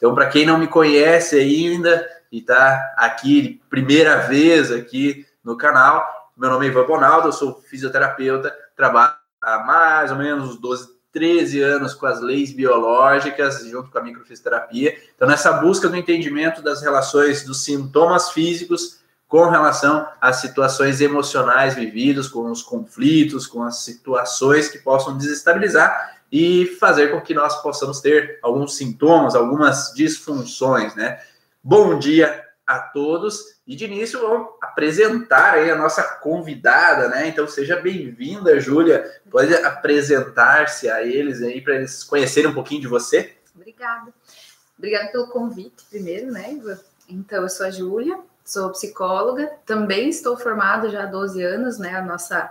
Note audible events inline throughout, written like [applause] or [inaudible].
Então, para quem não me conhece ainda e está aqui primeira vez aqui no canal, meu nome é Ivan Bonaldo, eu sou fisioterapeuta, trabalho há mais ou menos uns 12, 13 anos com as leis biológicas, junto com a microfisioterapia. Então, nessa busca do entendimento das relações dos sintomas físicos com relação às situações emocionais vividas, com os conflitos, com as situações que possam desestabilizar e fazer com que nós possamos ter alguns sintomas, algumas disfunções, né? Bom dia a todos e de início vamos apresentar aí a nossa convidada, né? Então seja bem-vinda, Júlia. Pode apresentar-se a eles aí para eles conhecerem um pouquinho de você. Obrigada. Obrigada pelo convite, primeiro, né? Então eu sou a Júlia, sou psicóloga, também estou formada já há 12 anos, né? A nossa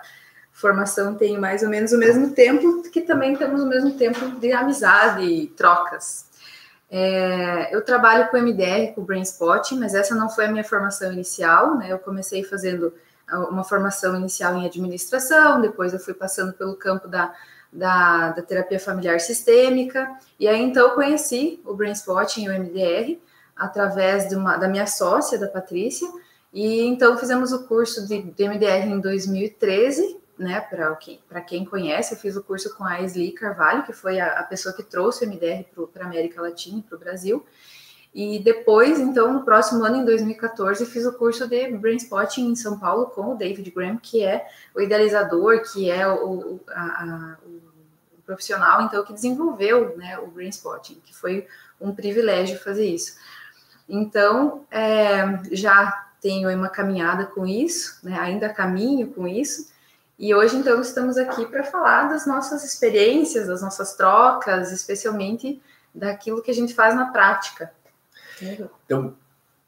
formação tem mais ou menos o mesmo tempo, que também temos o mesmo tempo de amizade e trocas. É, eu trabalho com MDR, com Brain Spot, mas essa não foi a minha formação inicial, né? Eu comecei fazendo uma formação inicial em administração, depois eu fui passando pelo campo da, da, da terapia familiar sistêmica, e aí então eu conheci o Brain Spot e o MDR, através uma, da minha sócia, da Patrícia, e então fizemos o curso de, de MDR em 2013, né, para quem, quem conhece, eu fiz o curso com a Esli Carvalho, que foi a, a pessoa que trouxe o MDR para a América Latina e para o Brasil, e depois, então, no próximo ano, em 2014, fiz o curso de Brain Spotting em São Paulo com o David Graham, que é o idealizador, que é o, a, o profissional, então, que desenvolveu né, o Brain Spotting, que foi um privilégio fazer isso. Então, é, já tenho uma caminhada com isso, né? ainda caminho com isso. E hoje, então, estamos aqui para falar das nossas experiências, das nossas trocas, especialmente daquilo que a gente faz na prática. Então,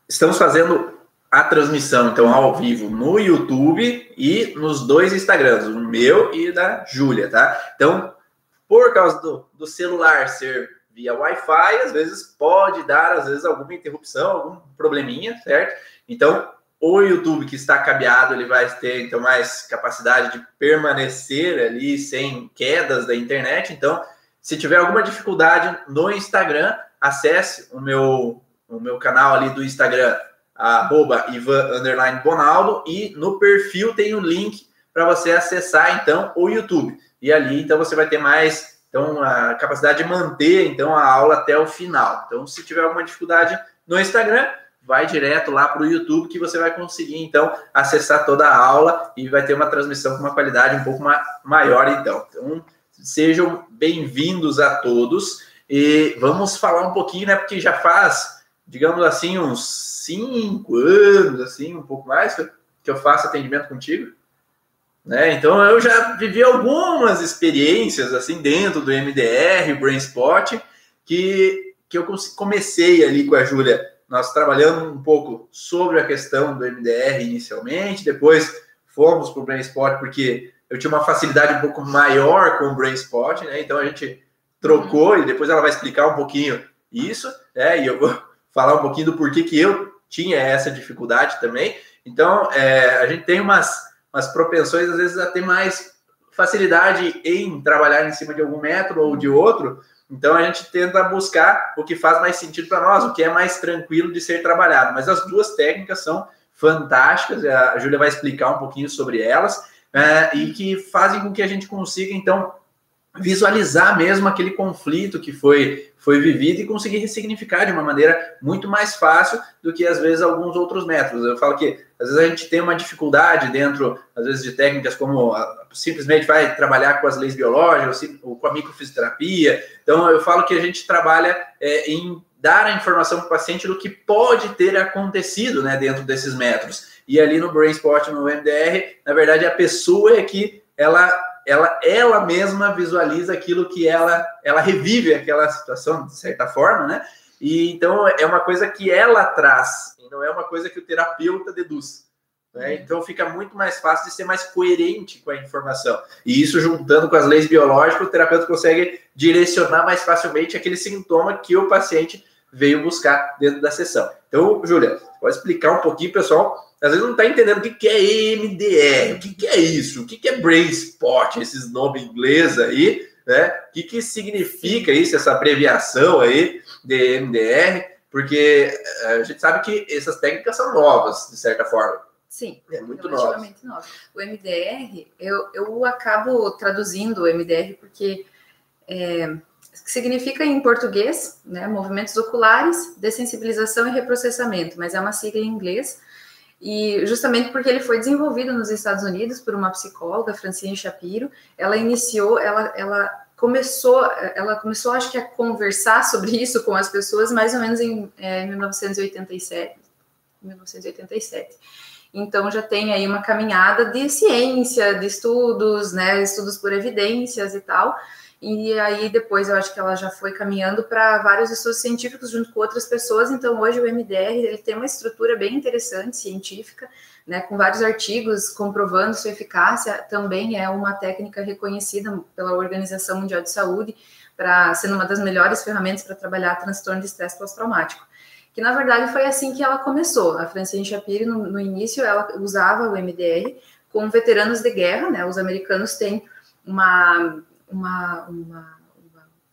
estamos fazendo a transmissão, então, ao vivo no YouTube e nos dois Instagrams, o meu e da Júlia, tá? Então, por causa do, do celular ser via Wi-Fi, às vezes pode dar, às vezes, alguma interrupção, algum probleminha, certo? Então, o YouTube que está cabeado, ele vai ter, então, mais capacidade de permanecer ali sem quedas da internet. Então, se tiver alguma dificuldade no Instagram, acesse o meu, o meu canal ali do Instagram, arroba Ivan Bonaldo, e no perfil tem o um link para você acessar, então, o YouTube. E ali, então, você vai ter mais então, a capacidade de manter então a aula até o final. Então, se tiver alguma dificuldade no Instagram, vai direto lá para o YouTube que você vai conseguir então acessar toda a aula e vai ter uma transmissão com uma qualidade um pouco maior então. Então, sejam bem-vindos a todos e vamos falar um pouquinho, né? Porque já faz, digamos assim, uns cinco anos, assim, um pouco mais que eu faço atendimento contigo. Né? Então eu já vivi algumas experiências assim dentro do MDR, Brainspot, que, que eu comecei ali com a Júlia, nós trabalhando um pouco sobre a questão do MDR inicialmente, depois fomos para o Brainspot porque eu tinha uma facilidade um pouco maior com o Brainspot, né? Então a gente trocou e depois ela vai explicar um pouquinho isso, né? E eu vou [laughs] falar um pouquinho do porquê que eu tinha essa dificuldade também. Então é, a gente tem umas umas propensões, às vezes, a ter mais facilidade em trabalhar em cima de algum método ou de outro. Então, a gente tenta buscar o que faz mais sentido para nós, o que é mais tranquilo de ser trabalhado. Mas as duas técnicas são fantásticas, a Júlia vai explicar um pouquinho sobre elas, é, e que fazem com que a gente consiga, então, visualizar mesmo aquele conflito que foi foi vivido e conseguir ressignificar de uma maneira muito mais fácil do que às vezes alguns outros métodos. Eu falo que às vezes a gente tem uma dificuldade dentro, às vezes, de técnicas como simplesmente vai trabalhar com as leis biológicas ou com a microfisioterapia. Então eu falo que a gente trabalha é, em dar a informação para o paciente do que pode ter acontecido né, dentro desses métodos. E ali no BrainSpot, no MDR, na verdade, a pessoa é que ela ela, ela mesma visualiza aquilo que ela, ela revive aquela situação, de certa forma, né? E então é uma coisa que ela traz, e não é uma coisa que o terapeuta deduz. Né? Uhum. Então fica muito mais fácil de ser mais coerente com a informação. E isso juntando com as leis biológicas, o terapeuta consegue direcionar mais facilmente aquele sintoma que o paciente veio buscar dentro da sessão. Então, Júlia, pode explicar um pouquinho, pessoal, às vezes não está entendendo o que, que é MDR, o que, que é isso, o que, que é Brain Spot, esses nomes ingleses aí, né? O que, que significa isso, essa abreviação aí? de MDR, porque eh, a gente sabe que essas técnicas são novas, de certa forma. Sim, é muito nova. O MDR, eu, eu acabo traduzindo o MDR porque é, significa em português, né, movimentos oculares, dessensibilização e reprocessamento, mas é uma sigla em inglês. E justamente porque ele foi desenvolvido nos Estados Unidos por uma psicóloga, Francine Shapiro, ela iniciou, ela, ela começou, ela começou, acho que, a conversar sobre isso com as pessoas mais ou menos em é, 1987. 1987. Então já tem aí uma caminhada de ciência, de estudos, né, estudos por evidências e tal. E aí depois eu acho que ela já foi caminhando para vários estudos científicos junto com outras pessoas. Então hoje o MDR ele tem uma estrutura bem interessante científica, né, com vários artigos comprovando sua eficácia. Também é uma técnica reconhecida pela Organização Mundial de Saúde para sendo uma das melhores ferramentas para trabalhar transtorno de estresse pós-traumático que na verdade foi assim que ela começou. A Francine Shapiro, no, no início, ela usava o MDR com veteranos de guerra, né? Os americanos têm uma, uma, uma,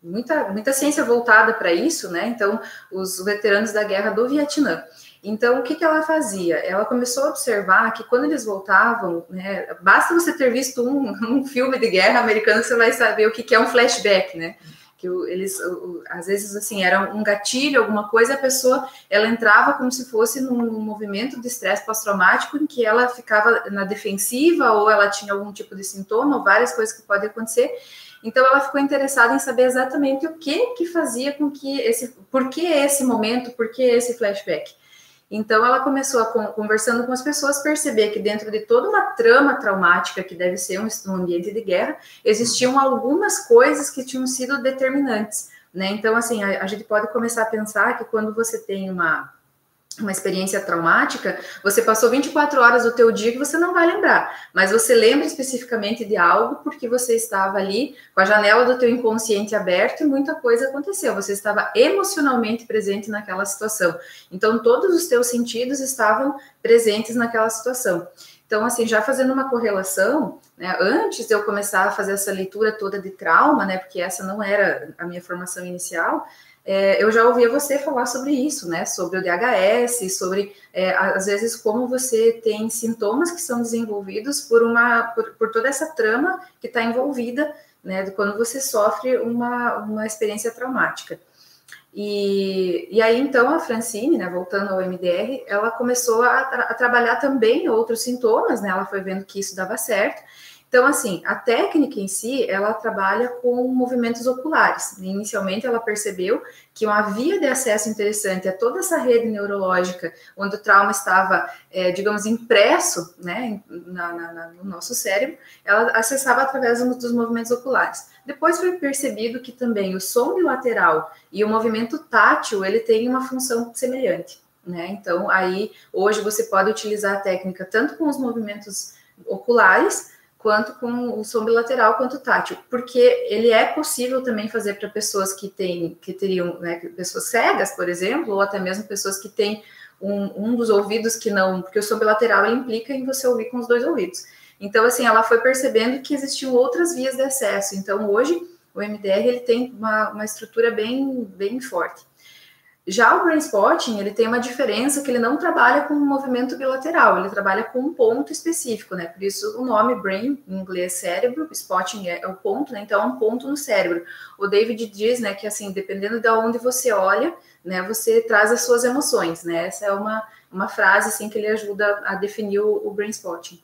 muita, muita ciência voltada para isso, né? Então, os veteranos da guerra do Vietnã. Então, o que, que ela fazia? Ela começou a observar que quando eles voltavam, né, basta você ter visto um, [laughs] um filme de guerra americano, você vai saber o que, que é um flashback, né? que eles às vezes assim era um gatilho alguma coisa a pessoa ela entrava como se fosse num movimento de estresse pós-traumático em que ela ficava na defensiva ou ela tinha algum tipo de sintoma várias coisas que podem acontecer então ela ficou interessada em saber exatamente o que que fazia com que esse por que esse momento por que esse flashback então, ela começou a, conversando com as pessoas, perceber que dentro de toda uma trama traumática, que deve ser um, um ambiente de guerra, existiam algumas coisas que tinham sido determinantes. Né? Então, assim, a, a gente pode começar a pensar que quando você tem uma uma experiência traumática, você passou 24 horas do teu dia que você não vai lembrar, mas você lembra especificamente de algo porque você estava ali com a janela do teu inconsciente aberto e muita coisa aconteceu, você estava emocionalmente presente naquela situação. Então todos os teus sentidos estavam presentes naquela situação. Então, assim, já fazendo uma correlação, né, antes de eu começar a fazer essa leitura toda de trauma, né, porque essa não era a minha formação inicial, é, eu já ouvia você falar sobre isso, né? Sobre o DHS, sobre é, às vezes como você tem sintomas que são desenvolvidos por uma por, por toda essa trama que está envolvida, né? Quando você sofre uma, uma experiência traumática. E, e aí então a Francine, né, voltando ao MDR, ela começou a, a trabalhar também outros sintomas, né? Ela foi vendo que isso dava certo. Então, assim, a técnica em si, ela trabalha com movimentos oculares. Inicialmente, ela percebeu que uma via de acesso interessante a toda essa rede neurológica, onde o trauma estava, é, digamos, impresso né, na, na, no nosso cérebro, ela acessava através dos movimentos oculares. Depois foi percebido que também o som bilateral e o movimento tátil, ele tem uma função semelhante. Né? Então, aí, hoje você pode utilizar a técnica tanto com os movimentos oculares, quanto com o som bilateral quanto tátil, porque ele é possível também fazer para pessoas que têm, que teriam, né, pessoas cegas, por exemplo, ou até mesmo pessoas que têm um, um dos ouvidos que não, porque o som bilateral implica em você ouvir com os dois ouvidos. Então, assim, ela foi percebendo que existiam outras vias de acesso. Então, hoje, o MDR ele tem uma, uma estrutura bem, bem forte. Já o brain spotting, ele tem uma diferença que ele não trabalha com um movimento bilateral, ele trabalha com um ponto específico, né? Por isso o nome brain, em inglês cérebro, spotting é, é o ponto, né? Então é um ponto no cérebro. O David diz, né, que assim, dependendo de onde você olha, né, você traz as suas emoções, né? Essa é uma, uma frase, assim, que ele ajuda a definir o, o brain spotting.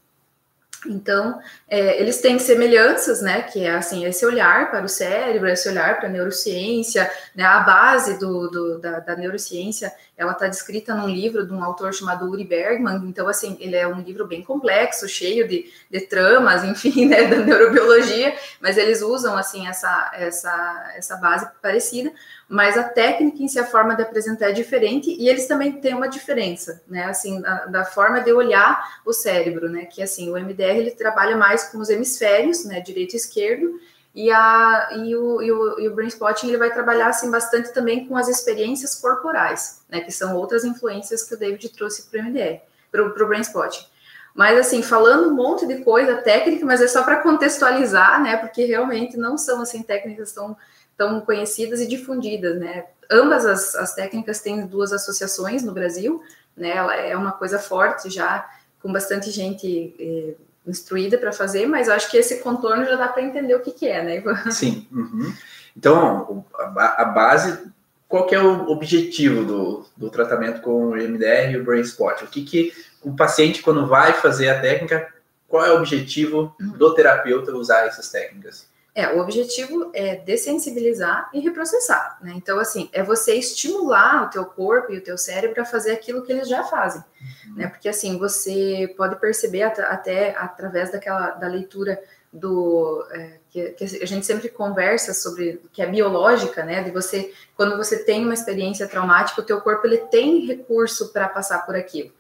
Então, é, eles têm semelhanças, né? Que é assim, esse olhar para o cérebro, esse olhar para a neurociência, né? A base do, do da, da, neurociência, ela está descrita num livro de um autor chamado Uri Bergman. Então, assim, ele é um livro bem complexo, cheio de, de tramas, [laughs] enfim, né? Da neurobiologia. Mas eles usam assim essa essa essa base parecida mas a técnica em si, a forma de apresentar é diferente, e eles também têm uma diferença, né, assim, da, da, forma de olhar o cérebro, né, que assim, o MDR, ele trabalha mais com os hemisférios, né, direito e esquerdo, e, a, e, o, e, o, e o Brain Spotting, ele vai trabalhar, assim, bastante também com as experiências corporais, né, que são outras influências que o David trouxe para o MDR, para o Brain Spotting. Mas, assim, falando um monte de coisa técnica, mas é só para contextualizar, né, porque realmente não são, assim, técnicas tão tão conhecidas e difundidas, né? Ambas as, as técnicas têm duas associações no Brasil, né? Ela é uma coisa forte já, com bastante gente eh, instruída para fazer, mas eu acho que esse contorno já dá para entender o que, que é, né? [laughs] Sim. Uhum. Então, a, a, base, qual que é o objetivo do, do tratamento com o MDR e o Brain Spot? O que, que o paciente, quando vai fazer a técnica, qual é o objetivo do terapeuta usar essas técnicas? É, o objetivo é dessensibilizar e reprocessar, né? Então, assim, é você estimular o teu corpo e o teu cérebro a fazer aquilo que eles já fazem, uhum. né? Porque, assim, você pode perceber até através daquela, da leitura do... É, que, que, a gente sempre conversa sobre, que é biológica, né? De você, quando você tem uma experiência traumática, o teu corpo, ele tem recurso para passar por aquilo.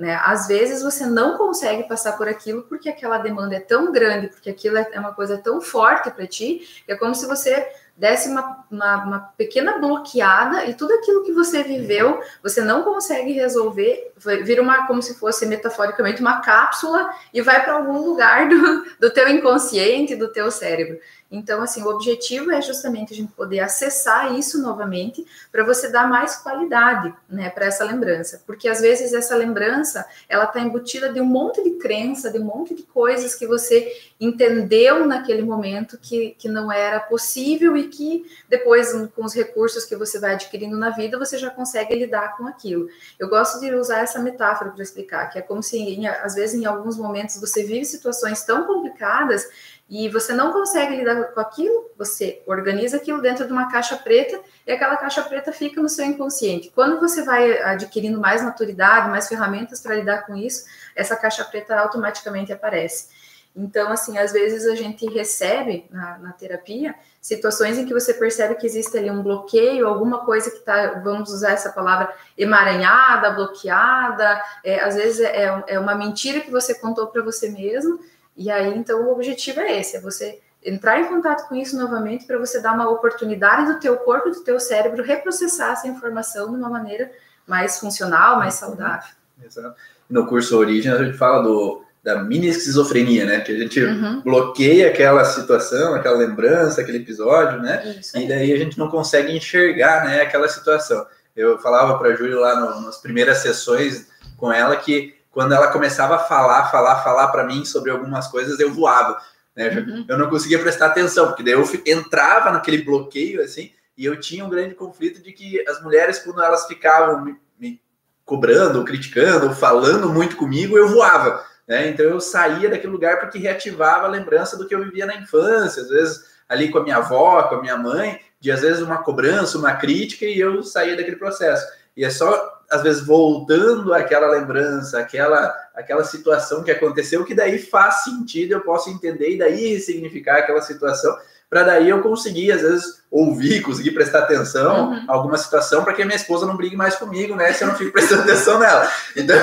Né? Às vezes você não consegue passar por aquilo porque aquela demanda é tão grande, porque aquilo é uma coisa tão forte para ti, é como se você desse uma, uma, uma, pequena bloqueada e tudo aquilo que você viveu, você não consegue resolver, vira uma, como se fosse metaforicamente uma cápsula e vai para algum lugar do, do teu inconsciente, do teu cérebro. Então, assim, o objetivo é justamente a gente poder acessar isso novamente para você dar mais qualidade, né, para essa lembrança, porque às vezes essa lembrança ela está embutida de um monte de crença, de um monte de coisas que você entendeu naquele momento que, que não era possível e que depois, com os recursos que você vai adquirindo na vida, você já consegue lidar com aquilo. Eu gosto de usar essa metáfora para explicar, que é como se, às vezes, em alguns momentos, você vive situações tão complicadas e você não consegue lidar com aquilo, você organiza aquilo dentro de uma caixa preta e aquela caixa preta fica no seu inconsciente. Quando você vai adquirindo mais maturidade, mais ferramentas para lidar com isso, essa caixa preta automaticamente aparece. Então, assim, às vezes a gente recebe na, na terapia situações em que você percebe que existe ali um bloqueio, alguma coisa que está, vamos usar essa palavra, emaranhada, bloqueada, é, às vezes é, é uma mentira que você contou para você mesmo e aí, então, o objetivo é esse, é você entrar em contato com isso novamente para você dar uma oportunidade do teu corpo do teu cérebro reprocessar essa informação de uma maneira mais funcional, mais saudável. Exato. No curso Origem a gente fala do, da mini esquizofrenia, né? Que a gente uhum. bloqueia aquela situação, aquela lembrança, aquele episódio, né? E daí a gente não consegue enxergar, né, aquela situação. Eu falava para a Júlia lá no, nas primeiras sessões com ela que quando ela começava a falar, falar, falar para mim sobre algumas coisas, eu voava. Né? Uhum. Eu não conseguia prestar atenção, porque daí eu entrava naquele bloqueio, assim, e eu tinha um grande conflito de que as mulheres, quando elas ficavam me, me cobrando, criticando, falando muito comigo, eu voava. Né? Então eu saía daquele lugar porque reativava a lembrança do que eu vivia na infância, às vezes ali com a minha avó, com a minha mãe, de às vezes uma cobrança, uma crítica, e eu saía daquele processo. E é só às vezes voltando àquela lembrança, aquela, aquela situação que aconteceu, que daí faz sentido, eu posso entender e daí ressignificar aquela situação, para daí eu conseguir, às vezes, ouvir, conseguir prestar atenção uhum. a alguma situação, para que a minha esposa não brigue mais comigo, né? Se eu não fico prestando [laughs] atenção nela. Então,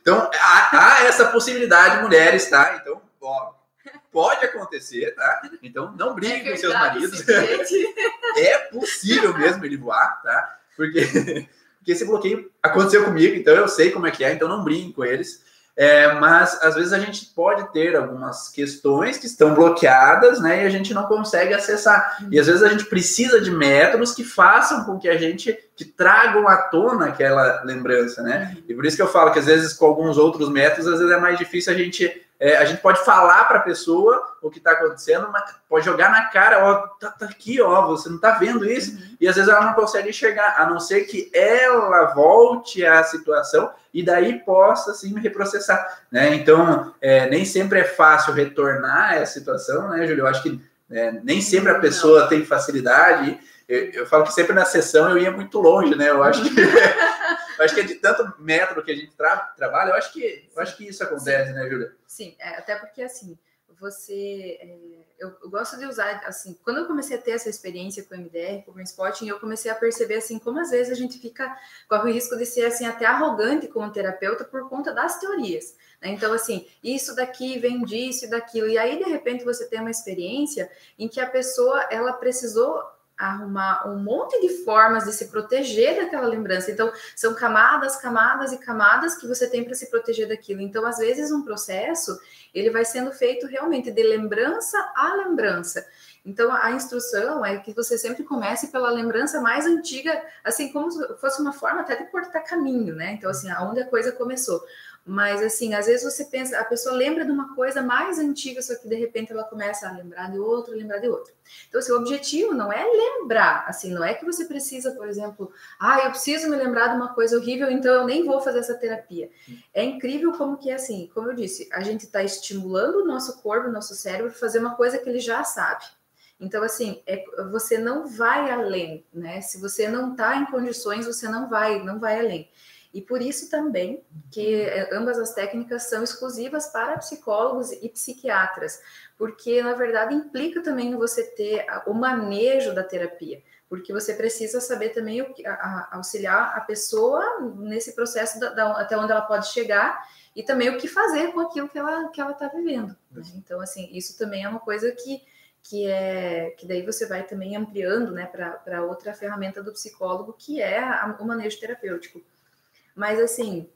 então há, há essa possibilidade, mulheres, tá? Então, ó, pode acontecer, tá? Então, não brigue é com seus maridos. [laughs] é possível mesmo ele voar, tá? Porque porque esse bloqueio aconteceu comigo, então eu sei como é que é, então não brinco com eles. É, mas às vezes a gente pode ter algumas questões que estão bloqueadas, né? E a gente não consegue acessar. E às vezes a gente precisa de métodos que façam com que a gente que tragam à tona aquela lembrança, né? E por isso que eu falo que às vezes com alguns outros métodos, às vezes é mais difícil a gente é, a gente pode falar para a pessoa o que está acontecendo, mas pode jogar na cara, ó, tá, tá, aqui, ó, você não está vendo isso, uhum. e às vezes ela não consegue enxergar, a não ser que ela volte à situação e daí possa assim reprocessar, né? Então, é, nem sempre é fácil retornar à situação, né, Júlio? Eu acho que é, nem sempre a pessoa não. tem facilidade. Eu, eu, falo que sempre na sessão eu ia muito longe, né? Eu acho que [laughs] eu acho que é de tanto método que a gente tra trabalha, eu acho que eu acho que isso acontece, Sim. né, Júlia? Sim, é, até porque assim, você é, eu, eu, gosto de usar assim, quando eu comecei a ter essa experiência com o MDR, com o Spotting, eu comecei a perceber assim como às vezes a gente fica corre o risco de ser assim até arrogante como terapeuta por conta das teorias. Né? Então, assim, isso daqui vem disso e daquilo. E aí, de repente, você tem uma experiência em que a pessoa ela precisou arrumar um monte de formas de se proteger daquela lembrança. Então, são camadas, camadas e camadas que você tem para se proteger daquilo. Então, às vezes, um processo ele vai sendo feito realmente de lembrança a lembrança. Então, a instrução é que você sempre comece pela lembrança mais antiga, assim como se fosse uma forma até de cortar caminho, né? Então, assim, aonde a coisa começou. Mas, assim, às vezes você pensa, a pessoa lembra de uma coisa mais antiga, só que de repente ela começa a lembrar de outra, lembrar de outra. Então, assim, o objetivo não é lembrar, assim, não é que você precisa, por exemplo, ah, eu preciso me lembrar de uma coisa horrível, então eu nem vou fazer essa terapia. É incrível como que é assim, como eu disse, a gente está estimulando o nosso corpo, o nosso cérebro, fazer uma coisa que ele já sabe. Então, assim, é, você não vai além, né? Se você não está em condições, você não vai, não vai além. E por isso também que é, ambas as técnicas são exclusivas para psicólogos e psiquiatras, porque na verdade implica também você ter o manejo da terapia, porque você precisa saber também o que, a, a, auxiliar a pessoa nesse processo da, da, até onde ela pode chegar e também o que fazer com aquilo que ela que ela está vivendo. Né? Então assim isso também é uma coisa que que é que daí você vai também ampliando né, para outra ferramenta do psicólogo, que é a, o manejo terapêutico. Mas assim,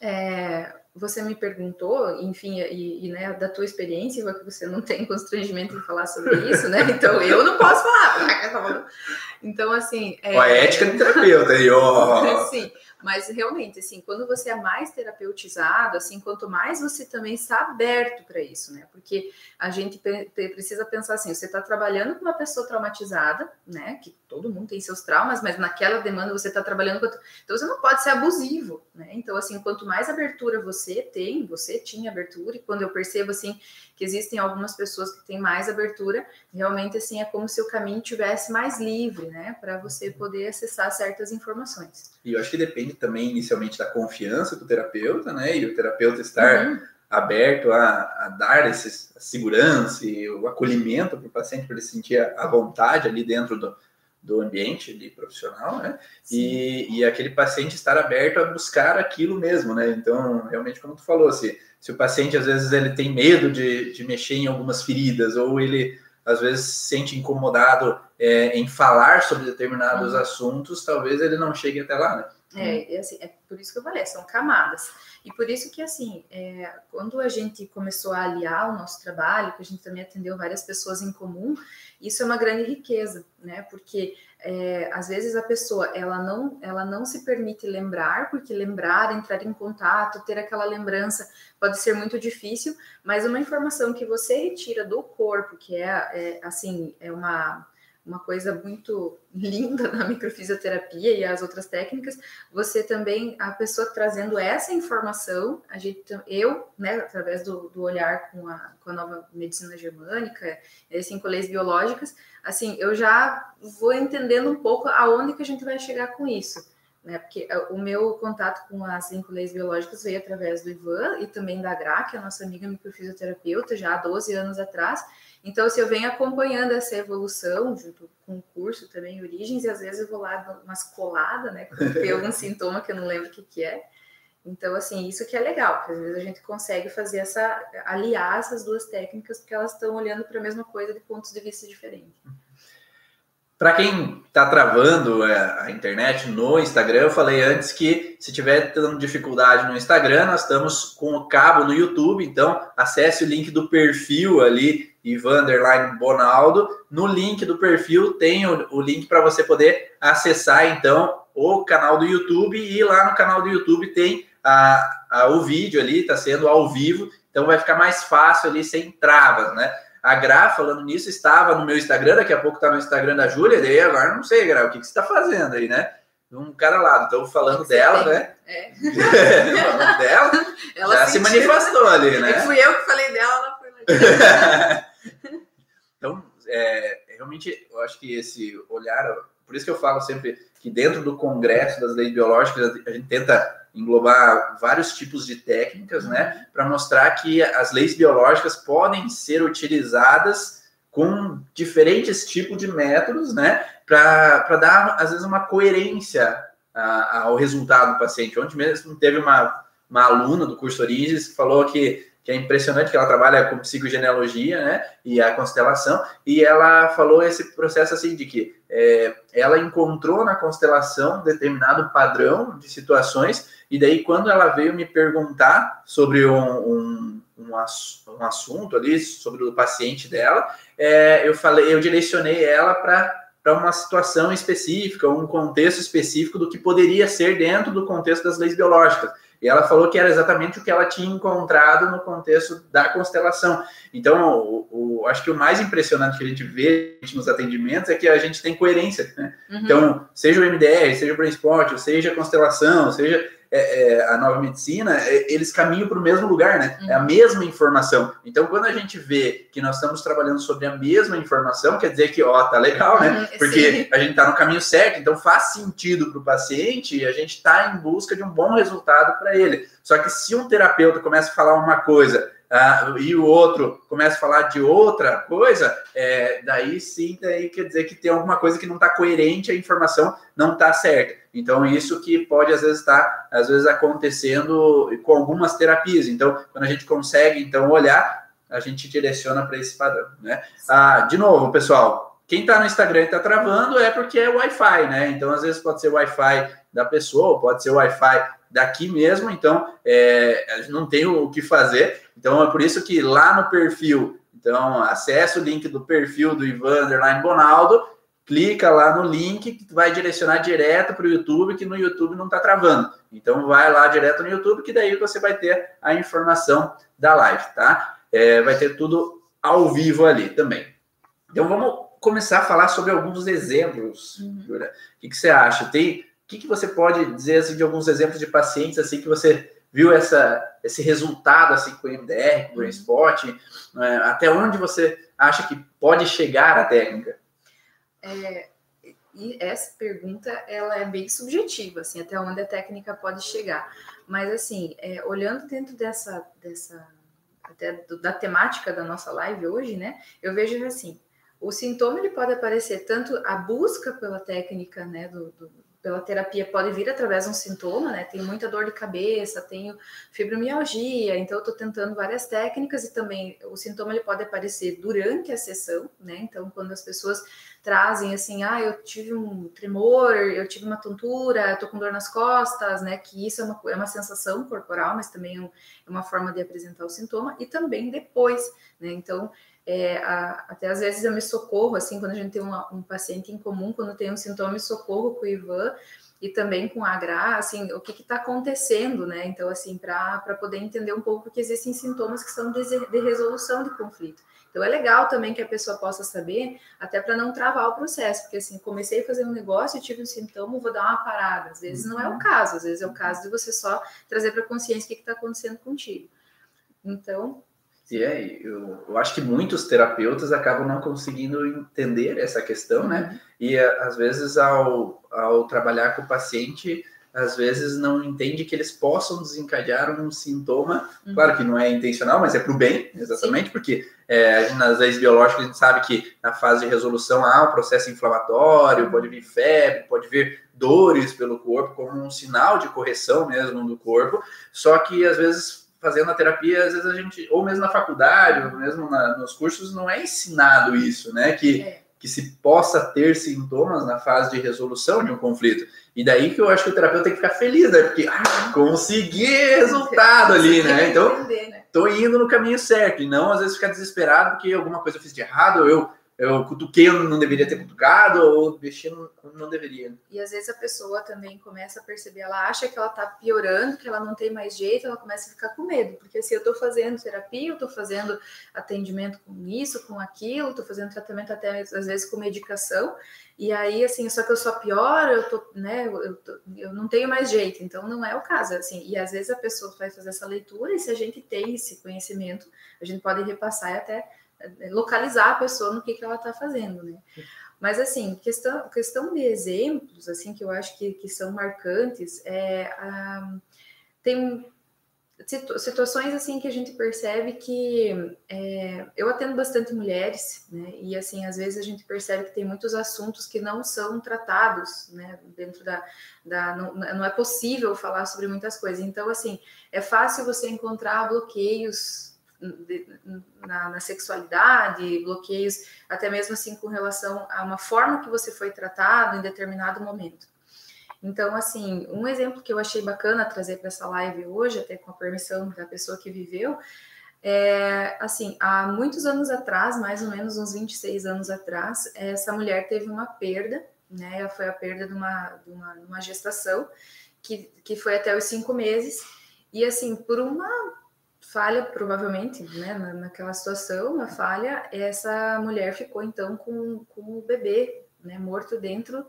é, você me perguntou, enfim, e, e, né, da tua experiência, que você não tem constrangimento em falar sobre isso, né? [laughs] Então eu não posso falar. [laughs] Então, assim. É, a ética do terapeuta aí, ó. [laughs] Sim. Mas realmente, assim, quando você é mais terapeutizado, assim, quanto mais você também está aberto para isso, né? Porque a gente precisa pensar assim: você está trabalhando com uma pessoa traumatizada, né? Que todo mundo tem seus traumas, mas naquela demanda você está trabalhando com. Então você não pode ser abusivo, né? Então, assim, quanto mais abertura você tem, você tinha abertura, e quando eu percebo assim que existem algumas pessoas que têm mais abertura, realmente assim é como se o caminho tivesse mais livre, né, para você poder acessar certas informações. E eu acho que depende também inicialmente da confiança do terapeuta, né, e o terapeuta estar uhum. aberto a, a, dar esse, a segurança e o acolhimento para o paciente para ele sentir a, a vontade ali dentro do, do ambiente ali, profissional, né? E, e, aquele paciente estar aberto a buscar aquilo mesmo, né? Então, realmente, como tu falou, se, se o paciente às vezes ele tem medo de, de mexer em algumas feridas, ou ele às vezes se sente incomodado é, em falar sobre determinados uhum. assuntos, talvez ele não chegue até lá, né? É, é, assim, é por isso que eu falei, são camadas. E por isso que, assim, é, quando a gente começou a aliar o nosso trabalho, que a gente também atendeu várias pessoas em comum, isso é uma grande riqueza, né? Porque é, às vezes a pessoa ela não, ela não se permite lembrar, porque lembrar, entrar em contato, ter aquela lembrança pode ser muito difícil, mas uma informação que você retira do corpo, que é, é assim, é uma uma coisa muito linda na microfisioterapia e as outras técnicas, você também, a pessoa trazendo essa informação, a gente, eu, né, através do, do olhar com a, com a nova medicina germânica, cinco leis biológicas, assim, eu já vou entendendo um pouco aonde que a gente vai chegar com isso. Né, porque o meu contato com as cinco leis biológicas veio através do Ivan e também da Gra, que é a nossa amiga microfisioterapeuta, já há 12 anos atrás, então, se eu venho acompanhando essa evolução, junto com o curso também, Origens, e às vezes eu vou lá dar umas coladas, né? Tem algum [laughs] sintoma que eu não lembro o que, que é. Então, assim, isso que é legal, porque às vezes a gente consegue fazer essa, aliar essas duas técnicas, porque elas estão olhando para a mesma coisa de pontos de vista diferentes. Para quem está travando é, a internet no Instagram, eu falei antes que se tiver tendo dificuldade no Instagram, nós estamos com o cabo no YouTube, então acesse o link do perfil ali, Ivan Bonaldo. No link do perfil tem o, o link para você poder acessar então o canal do YouTube e lá no canal do YouTube tem a, a o vídeo ali, está sendo ao vivo, então vai ficar mais fácil ali sem travas, né? A Gra, falando nisso, estava no meu Instagram, daqui a pouco está no Instagram da Júlia, daí agora não sei, Gra, o que, que você está fazendo aí, né? Um cada lado. Então, falando dela, tem. né? É. [laughs] falando dela, ela já se manifestou ali, né? E fui eu que falei dela, ela foi lá. [laughs] então, é, realmente, eu acho que esse olhar, por isso que eu falo sempre que dentro do Congresso das Leis Biológicas, a gente tenta englobar vários tipos de técnicas, né, para mostrar que as leis biológicas podem ser utilizadas com diferentes tipos de métodos, né, para dar, às vezes, uma coerência a, ao resultado do paciente. Ontem mesmo teve uma, uma aluna do curso Origens que falou que que é impressionante, que ela trabalha com psicogenealogia, né, e a constelação, e ela falou esse processo assim de que é, ela encontrou na constelação determinado padrão de situações, e daí quando ela veio me perguntar sobre um, um, um, assunto ali, sobre o paciente dela, é, eu falei, eu direcionei ela para uma situação específica, um contexto específico do que poderia ser dentro do contexto das leis biológicas. E ela falou que era exatamente o que ela tinha encontrado no contexto da constelação. Então, o, o, acho que o mais impressionante que a gente vê nos atendimentos é que a gente tem coerência. Né? Uhum. Então, seja o MDR, seja o Brainspot, seja a constelação, seja é, é, a nova medicina, é, eles caminham para o mesmo lugar, né? Uhum. É a mesma informação. Então, quando a gente vê que nós estamos trabalhando sobre a mesma informação, quer dizer que, ó, tá legal, né? Uhum, Porque Sim. a gente está no caminho certo, então faz sentido para o paciente e a gente está em busca de um bom resultado para ele. Só que se um terapeuta começa a falar uma coisa ah, e o outro começa a falar de outra coisa, é, daí sim, daí quer dizer que tem alguma coisa que não está coerente, a informação não está certa. Então, isso que pode às vezes estar, tá, às vezes, acontecendo com algumas terapias. Então, quando a gente consegue então olhar, a gente direciona para esse padrão. Né? Ah, de novo, pessoal, quem está no Instagram e está travando é porque é Wi-Fi, né? Então, às vezes pode ser Wi-Fi da pessoa, pode ser Wi-Fi daqui mesmo, então é, não tem o que fazer. Então é por isso que lá no perfil, então acessa o link do perfil do Ivan Underline Bonaldo, clica lá no link que vai direcionar direto para o YouTube, que no YouTube não está travando. Então vai lá direto no YouTube, que daí você vai ter a informação da live, tá? É, vai ter tudo ao vivo ali também. Então vamos começar a falar sobre alguns exemplos. Uhum. O que, que, você acha? Tem que, que você pode dizer assim, de alguns exemplos de pacientes assim que você viu essa, esse resultado assim com o MDR, com o Brain Spot? Né? Até onde você acha que pode chegar a técnica? É, e essa pergunta ela é bem subjetiva, assim, até onde a técnica pode chegar. Mas assim, é, olhando dentro dessa, dessa até do, da temática da nossa live hoje, né? Eu vejo assim, o sintoma ele pode aparecer tanto a busca pela técnica, né, do, do pela terapia pode vir através de um sintoma, né? Tenho muita dor de cabeça, tenho fibromialgia, então eu estou tentando várias técnicas e também o sintoma ele pode aparecer durante a sessão, né? Então, quando as pessoas trazem assim, ah, eu tive um tremor, eu tive uma tontura, estou com dor nas costas, né? Que isso é uma, é uma sensação corporal, mas também é, é uma forma de apresentar o sintoma, e também depois, né? Então, é, a, até às vezes eu me socorro, assim, quando a gente tem uma, um paciente em comum, quando tem um sintoma, eu socorro com o Ivan e também com a Gra, assim, o que está acontecendo, né? Então, assim, para poder entender um pouco, porque existem sintomas que são de, de resolução de conflito. Então, é legal também que a pessoa possa saber, até para não travar o processo, porque assim, comecei a fazer um negócio e tive um sintoma, vou dar uma parada. Às vezes não é o uhum. caso, às vezes é o caso de você só trazer para a consciência o que está acontecendo contigo. Então, e é, eu, eu, acho que muitos terapeutas acabam não conseguindo entender essa questão, né? Uhum. E às vezes, ao, ao trabalhar com o paciente, às vezes não entende que eles possam desencadear um sintoma, uhum. claro que não é intencional, mas é para o bem, exatamente, Sim. porque é, nas leis biológicas a gente sabe que na fase de resolução há um processo inflamatório, uhum. pode vir febre, pode vir dores pelo corpo, como um sinal de correção mesmo do corpo, só que às vezes fazendo a terapia, às vezes a gente, ou mesmo na faculdade, ou mesmo na, nos cursos, não é ensinado isso, né? Que, é. que se possa ter sintomas na fase de resolução de um conflito. E daí que eu acho que o terapeuta tem que ficar feliz, né? Porque ah, consegui resultado ali, né? Então, né? tô indo no caminho certo. E não, às vezes, ficar desesperado porque alguma coisa eu fiz de errado, ou eu eu cutuquei, eu não deveria ter cutucado, ou mexi, não, deveria. E às vezes a pessoa também começa a perceber, ela acha que ela tá piorando, que ela não tem mais jeito, ela começa a ficar com medo, porque se eu tô fazendo terapia, eu tô fazendo atendimento com isso, com aquilo, tô fazendo tratamento até às vezes com medicação, e aí, assim, só que eu só pioro, eu tô, né, eu, tô, eu não tenho mais jeito, então não é o caso, assim, e às vezes a pessoa vai fazer essa leitura, e se a gente tem esse conhecimento, a gente pode repassar e até localizar a pessoa no que, que ela está fazendo, né? Mas assim, questão, questão de exemplos, assim, que eu acho que, que são marcantes, é, tem situações assim que a gente percebe que é, eu atendo bastante mulheres, né? E assim, às vezes a gente percebe que tem muitos assuntos que não são tratados, né? Dentro da, da não, não é possível falar sobre muitas coisas. Então, assim, é fácil você encontrar bloqueios na, na, sexualidade, bloqueios até mesmo assim com relação a uma forma que você foi tratado em determinado momento. Então, assim, um exemplo que eu achei bacana trazer para essa live hoje, até com a permissão da pessoa que viveu, é assim, há muitos anos atrás, mais ou menos uns 26 anos atrás, essa mulher teve uma perda, né? Foi a perda de uma, de uma, uma gestação, que, que foi até os cinco meses, e assim, por uma falha, provavelmente, né, naquela situação, uma falha, essa mulher ficou então com, com o bebê, né, morto dentro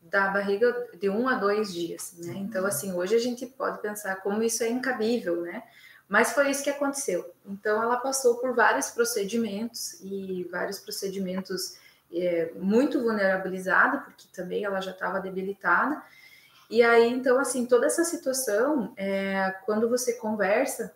da barriga de um a dois dias, né? Então, uhum. assim, hoje a gente pode pensar como isso é incabível, né? Mas foi isso que aconteceu. Então, ela passou por vários procedimentos e vários procedimentos é, muito vulnerabilizada, porque também ela já estava debilitada. E aí, então, assim, toda essa situação, é, quando você conversa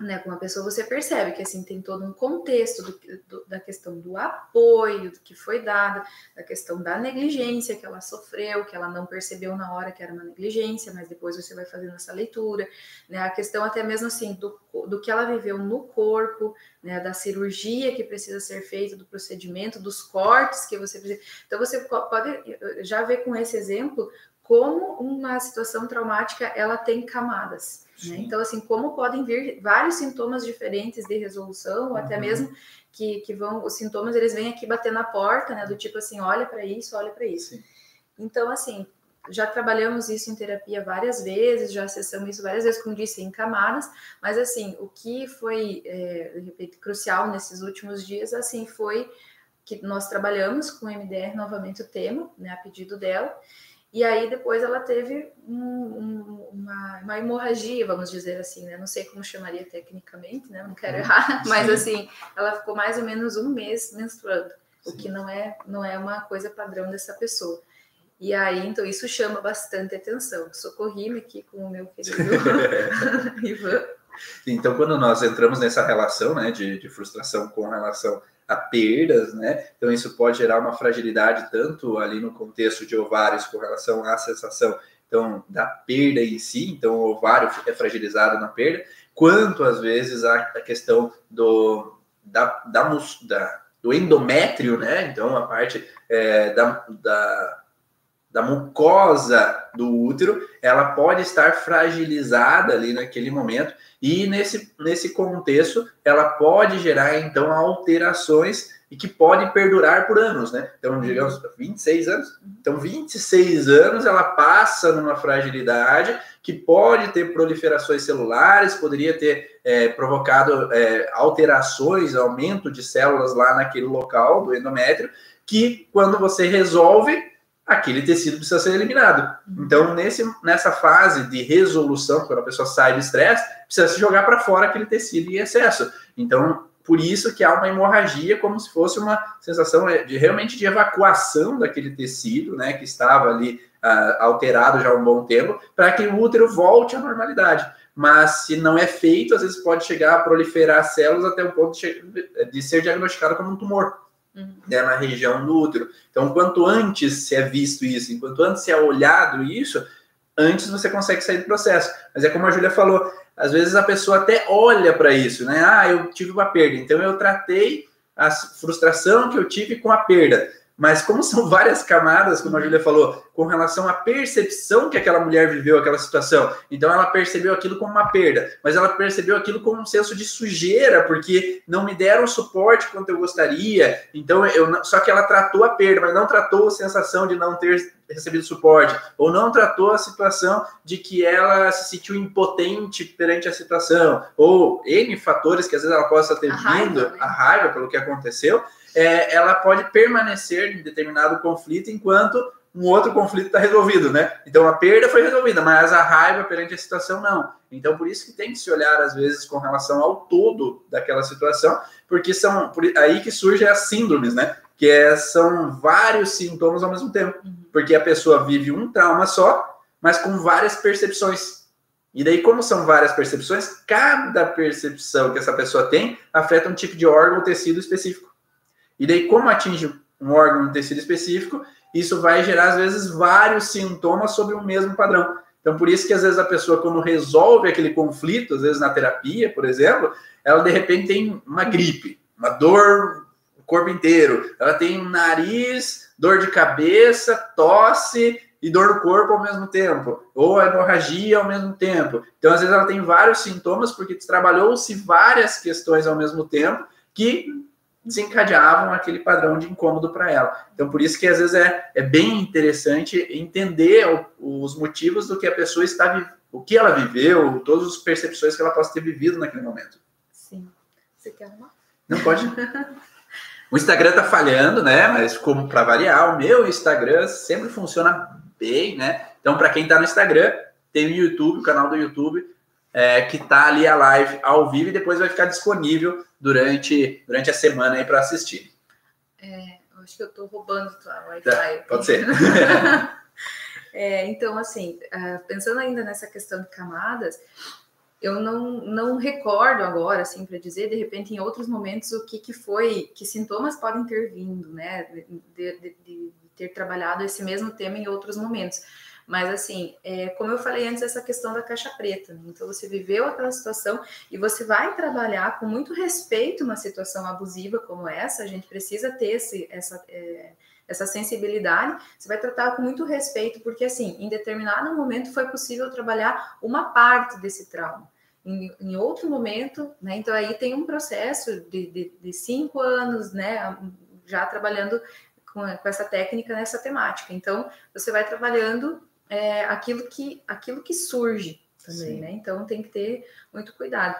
né, com uma pessoa, você percebe que assim tem todo um contexto do, do, da questão do apoio que foi dado, da questão da negligência que ela sofreu, que ela não percebeu na hora que era uma negligência, mas depois você vai fazendo essa leitura, né, a questão até mesmo assim do, do que ela viveu no corpo, né, da cirurgia que precisa ser feita, do procedimento, dos cortes que você precisa. Então você pode já ver com esse exemplo como uma situação traumática ela tem camadas. Né? Então, assim, como podem vir vários sintomas diferentes de resolução, ou até uhum. mesmo que, que vão, os sintomas eles vêm aqui bater na porta, né? Do tipo assim, olha para isso, olha para isso. Sim. Então, assim, já trabalhamos isso em terapia várias vezes, já acessamos isso várias vezes, como disse, em camadas, mas assim, o que foi, é, de repente, crucial nesses últimos dias, assim, foi que nós trabalhamos com o MDR novamente o tema, né, a pedido dela, e aí depois ela teve um, um, uma, uma, hemorragia, vamos dizer assim, né? Não sei como chamaria tecnicamente, né? Não quero uhum. errar, [laughs] mas assim, ela ficou mais ou menos um mês menstruando, Sim. o que não é, não é uma coisa padrão dessa pessoa. E aí, então, isso chama bastante atenção. Socorri-me aqui com o meu querido [laughs] [laughs] Ivan. Então, quando nós entramos nessa relação né, de, de frustração com relação a perdas, né? Então isso pode gerar uma fragilidade tanto ali no contexto de ovários com relação à sensação então da perda em si, então o ovário fica fragilizado na perda, quanto às vezes a, a questão do da, da, da, do endométrio, né? Então a parte é, da, da da mucosa do útero, ela pode estar fragilizada ali naquele momento e nesse, nesse contexto ela pode gerar então alterações e que podem perdurar por anos, né? Então, digamos, 26 anos. Então, 26 anos ela passa numa fragilidade que pode ter proliferações celulares, poderia ter é, provocado é, alterações, aumento de células lá naquele local do endométrio, que quando você resolve, aquele tecido precisa ser eliminado. Então, nesse, nessa fase de resolução, quando a pessoa sai do estresse, precisa se jogar para fora aquele tecido em excesso. Então, por isso que há uma hemorragia, como se fosse uma sensação de realmente de evacuação daquele tecido, né, que estava ali uh, alterado já há um bom tempo, para que o útero volte à normalidade. Mas se não é feito, às vezes pode chegar a proliferar células até o ponto de, de ser diagnosticado como um tumor. Né, na região do útero. Então, quanto antes se é visto isso, enquanto antes se é olhado isso, antes você consegue sair do processo. Mas é como a Júlia falou, às vezes a pessoa até olha para isso, né? Ah, eu tive uma perda, então eu tratei a frustração que eu tive com a perda. Mas como são [laughs] várias camadas, como a Júlia falou, com relação à percepção que aquela mulher viveu aquela situação. Então ela percebeu aquilo como uma perda, mas ela percebeu aquilo como um senso de sujeira, porque não me deram suporte quanto eu gostaria. Então eu só que ela tratou a perda, mas não tratou a sensação de não ter recebido suporte, ou não tratou a situação de que ela se sentiu impotente perante a situação, ou N fatores que às vezes ela possa ter a vindo, raiva, né? a raiva pelo que aconteceu, é, ela pode permanecer em determinado conflito enquanto um outro conflito está resolvido, né? Então a perda foi resolvida, mas a raiva perante a situação não. Então por isso que tem que se olhar às vezes com relação ao todo daquela situação, porque são por aí que surgem as síndromes, né? Que é, são vários sintomas ao mesmo tempo, uhum. Porque a pessoa vive um trauma só, mas com várias percepções. E daí, como são várias percepções, cada percepção que essa pessoa tem afeta um tipo de órgão ou tecido específico. E daí, como atinge um órgão ou tecido específico, isso vai gerar, às vezes, vários sintomas sobre o mesmo padrão. Então, por isso que, às vezes, a pessoa, quando resolve aquele conflito, às vezes na terapia, por exemplo, ela, de repente, tem uma gripe, uma dor corpo inteiro, ela tem nariz, dor de cabeça, tosse, e dor no corpo ao mesmo tempo, ou hemorragia ao mesmo tempo. Então, às vezes, ela tem vários sintomas porque trabalhou-se várias questões ao mesmo tempo que desencadeavam aquele padrão de incômodo para ela. Então, por isso que às vezes é, é bem interessante entender o, os motivos do que a pessoa está o que ela viveu, todas as percepções que ela possa ter vivido naquele momento. Sim. Você quer uma? Não pode. [laughs] o Instagram tá falhando, né? Mas como para variar, o meu Instagram sempre funciona bem, né? Então, para quem está no Instagram, tem o YouTube, o canal do YouTube, é, que tá ali a live ao vivo e depois vai ficar disponível durante, durante a semana aí para assistir. É, acho que eu estou roubando tua Wi-Fi. Tá, pode ser. [laughs] é, então, assim, é, pensando ainda nessa questão de camadas, eu não, não recordo agora, assim, para dizer, de repente, em outros momentos, o que, que foi, que sintomas podem ter vindo, né, de, de, de ter trabalhado esse mesmo tema em outros momentos. Mas, assim, é, como eu falei antes, essa questão da caixa preta. Né? Então, você viveu aquela situação e você vai trabalhar com muito respeito uma situação abusiva como essa. A gente precisa ter esse, essa, é, essa sensibilidade. Você vai tratar com muito respeito, porque, assim, em determinado momento foi possível trabalhar uma parte desse trauma. Em, em outro momento, né? Então, aí tem um processo de, de, de cinco anos, né? Já trabalhando com, com essa técnica nessa temática. Então, você vai trabalhando é, aquilo, que, aquilo que surge também, Sim. né? Então, tem que ter muito cuidado.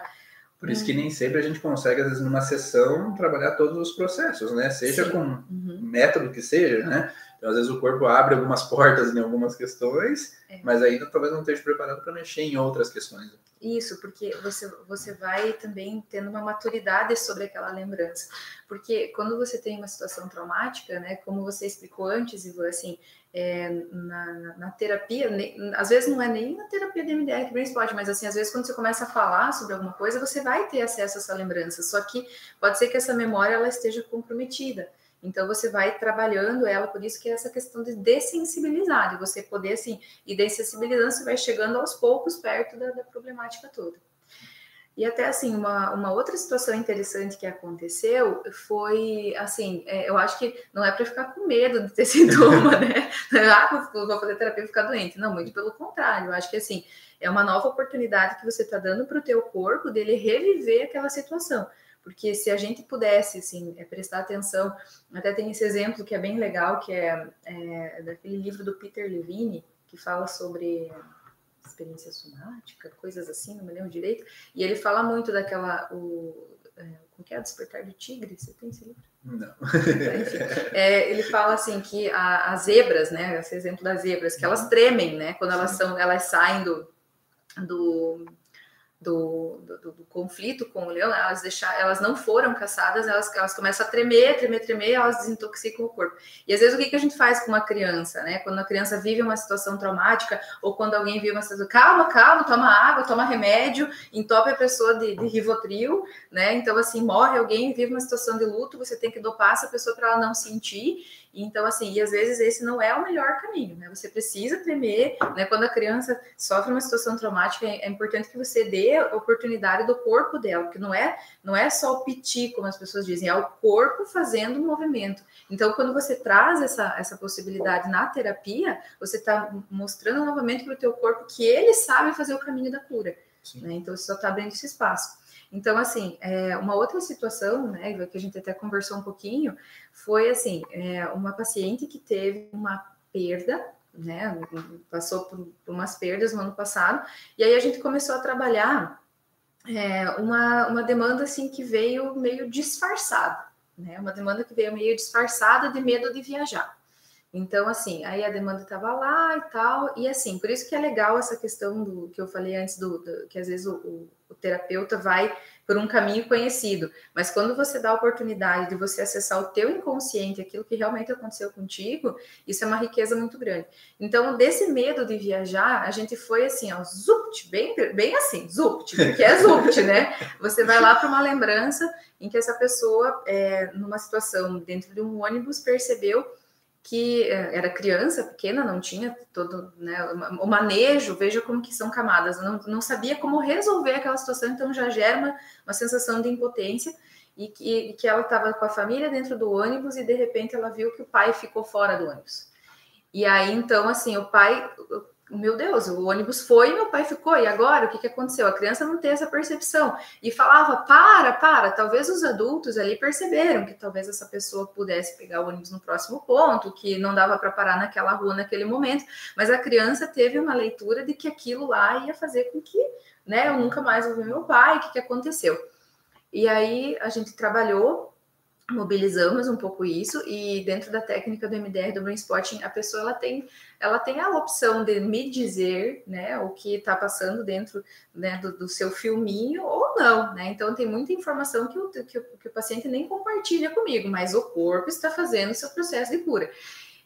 Por isso que nem sempre a gente consegue, às vezes, numa sessão, trabalhar todos os processos, né? Seja Sim. com uhum. método que seja, né? Então, às vezes, o corpo abre algumas [laughs] portas em algumas questões, é. mas ainda talvez não esteja preparado para mexer em outras questões. Isso, porque você, você vai também tendo uma maturidade sobre aquela lembrança. Porque quando você tem uma situação traumática, né, como você explicou antes, Ivan, assim, é, na, na, na, terapia, nem, às vezes não é nem na terapia de MDR que Brain mas assim, às vezes quando você começa a falar sobre alguma coisa, você vai ter acesso a essa lembrança, só que pode ser que essa memória ela esteja comprometida. Então você vai trabalhando ela, por isso que é essa questão de dessensibilizar, de você poder assim, e dessensibilizando, você vai chegando aos poucos perto da, da problemática toda. E até assim, uma, uma outra situação interessante que aconteceu foi assim, é, eu acho que não é para ficar com medo de ter [laughs] sintoma, né? Ah, vou, vou fazer terapia e ficar doente. Não, muito pelo contrário, eu acho que assim, é uma nova oportunidade que você está dando para o teu corpo dele reviver aquela situação. Porque se a gente pudesse, assim, é, prestar atenção, até tem esse exemplo que é bem legal, que é, é daquele livro do Peter Levine, que fala sobre experiência somática, coisas assim, não me lembro direito, e ele fala muito daquela, o, é, como que é, Despertar do Tigre, você tem esse livro? Não. É, ele fala assim que a, as zebras, né, esse exemplo das zebras, que elas tremem, né, quando elas são, elas saem do, do do, do, do, conflito com o leão, elas, deixar, elas não foram caçadas, elas, elas começam a tremer, tremer, tremer, elas desintoxicam o corpo. E às vezes o que, que a gente faz com uma criança, né? Quando a criança vive uma situação traumática, ou quando alguém vive uma situação, calma, calma, toma água, toma remédio, entope a pessoa de, de Rivotril, né? Então, assim, morre alguém, vive uma situação de luto, você tem que dopar essa pessoa para ela não sentir. Então, assim, e às vezes esse não é o melhor caminho, né? Você precisa tremer, né? Quando a criança sofre uma situação traumática, é, importante que você dê a oportunidade do corpo dela, porque não é, não é só o piti, como as pessoas dizem, é o corpo fazendo o movimento. Então, quando você traz essa, essa possibilidade na terapia, você está mostrando novamente para o teu corpo que ele sabe fazer o caminho da cura. Né? Então, você só está abrindo esse espaço. Então, assim, é, uma outra situação, né, que a gente até conversou um pouquinho, foi assim, é, uma paciente que teve uma perda, né, passou por, umas perdas no ano passado, e aí a gente começou a trabalhar é, uma, uma demanda, assim, que veio meio disfarçada, né, uma demanda que veio meio disfarçada de medo de viajar. Então, assim, aí a demanda estava lá e tal, e assim, por isso que é legal essa questão do que eu falei antes, do, do que às vezes o, o terapeuta vai por um caminho conhecido. Mas quando você dá a oportunidade de você acessar o teu inconsciente, aquilo que realmente aconteceu contigo, isso é uma riqueza muito grande. Então, desse medo de viajar, a gente foi assim, ó, zupt, bem, bem assim, zupt, porque é zupt, né? Você vai lá para uma lembrança em que essa pessoa, é, numa situação dentro de um ônibus, percebeu que é, era criança, pequena, não tinha todo né, o manejo, veja como que são camadas, não, não sabia como resolver aquela situação, então já gera uma, uma sensação de impotência e que, e que ela estava com a família dentro do ônibus e de repente ela viu que o pai ficou fora do ônibus. E aí, então, assim, o pai, meu Deus, o ônibus foi meu pai ficou. E agora, o que, que aconteceu? A criança não tem essa percepção. E falava, para, para. Talvez os adultos ali perceberam que talvez essa pessoa pudesse pegar o ônibus no próximo ponto, que não dava para parar naquela rua naquele momento. Mas a criança teve uma leitura de que aquilo lá ia fazer com que, né, eu nunca mais vou ver meu pai, o que, que aconteceu? E aí a gente trabalhou mobilizamos um pouco isso e dentro da técnica do MDR do Brain Spotting a pessoa ela tem ela tem a opção de me dizer né o que está passando dentro né, do, do, seu filminho ou não né? Então tem muita informação que o, que, o, que o paciente nem compartilha comigo mas o corpo está fazendo o seu processo de cura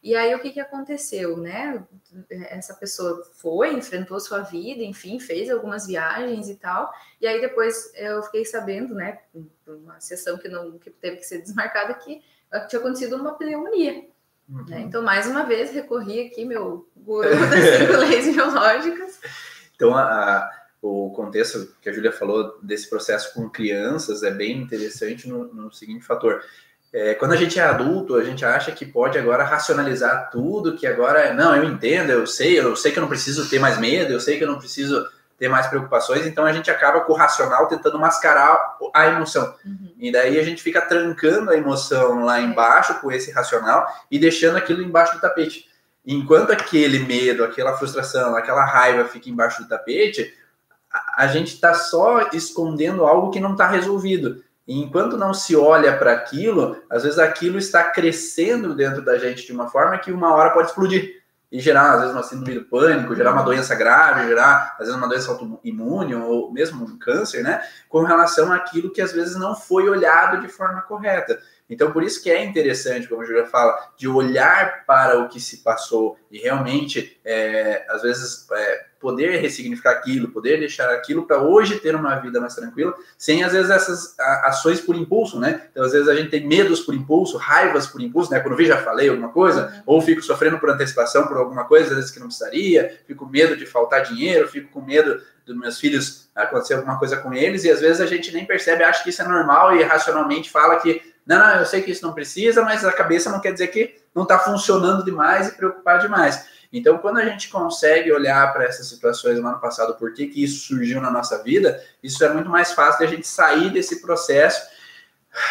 e aí o que, que aconteceu, né? Essa pessoa foi, enfrentou sua vida, enfim, fez algumas viagens e tal. E aí depois eu fiquei sabendo, né, uma sessão que não que teve que ser [laughs] desmarcada que tinha acontecido uma pneumonia. Uhum. Né? Então, mais uma vez, recorri aqui meu guru [laughs] das cinco [laughs] leis biológicas. Então, a, a, o contexto que a Júlia falou desse processo com crianças é bem interessante no, no seguinte fator é, quando a gente é adulto, a gente acha que pode agora racionalizar tudo, que agora, não, eu entendo, eu sei, eu sei que eu não preciso ter mais medo, eu sei que eu não preciso ter mais preocupações, então a gente acaba com o racional tentando mascarar a emoção. Uhum. E daí a gente fica trancando a emoção lá embaixo com esse racional e deixando aquilo embaixo do tapete. Enquanto aquele medo, aquela frustração, aquela raiva fica embaixo do tapete, a gente está só escondendo algo que não está resolvido. E enquanto não se olha para aquilo, às vezes aquilo está crescendo dentro da gente de uma forma que uma hora pode explodir e gerar, às vezes, uma síndrome do pânico, gerar uma doença grave, gerar, às vezes, uma doença autoimune ou mesmo um câncer, né? Com relação àquilo que às vezes não foi olhado de forma correta. Então, por isso que é interessante, como a Julia fala, de olhar para o que se passou e realmente, é, às vezes, é, poder ressignificar aquilo, poder deixar aquilo para hoje ter uma vida mais tranquila, sem às vezes essas ações por impulso, né? Então, às vezes a gente tem medos por impulso, raivas por impulso, né? Quando vi já falei alguma coisa, uhum. ou fico sofrendo por antecipação por alguma coisa, às vezes que não precisaria, fico com medo de faltar dinheiro, fico com medo dos meus filhos acontecer alguma coisa com eles, e às vezes a gente nem percebe, acha que isso é normal e racionalmente fala que não, não, eu sei que isso não precisa, mas a cabeça não quer dizer que não está funcionando demais e preocupar demais. Então, quando a gente consegue olhar para essas situações no ano passado, por que, que isso surgiu na nossa vida, isso é muito mais fácil de a gente sair desse processo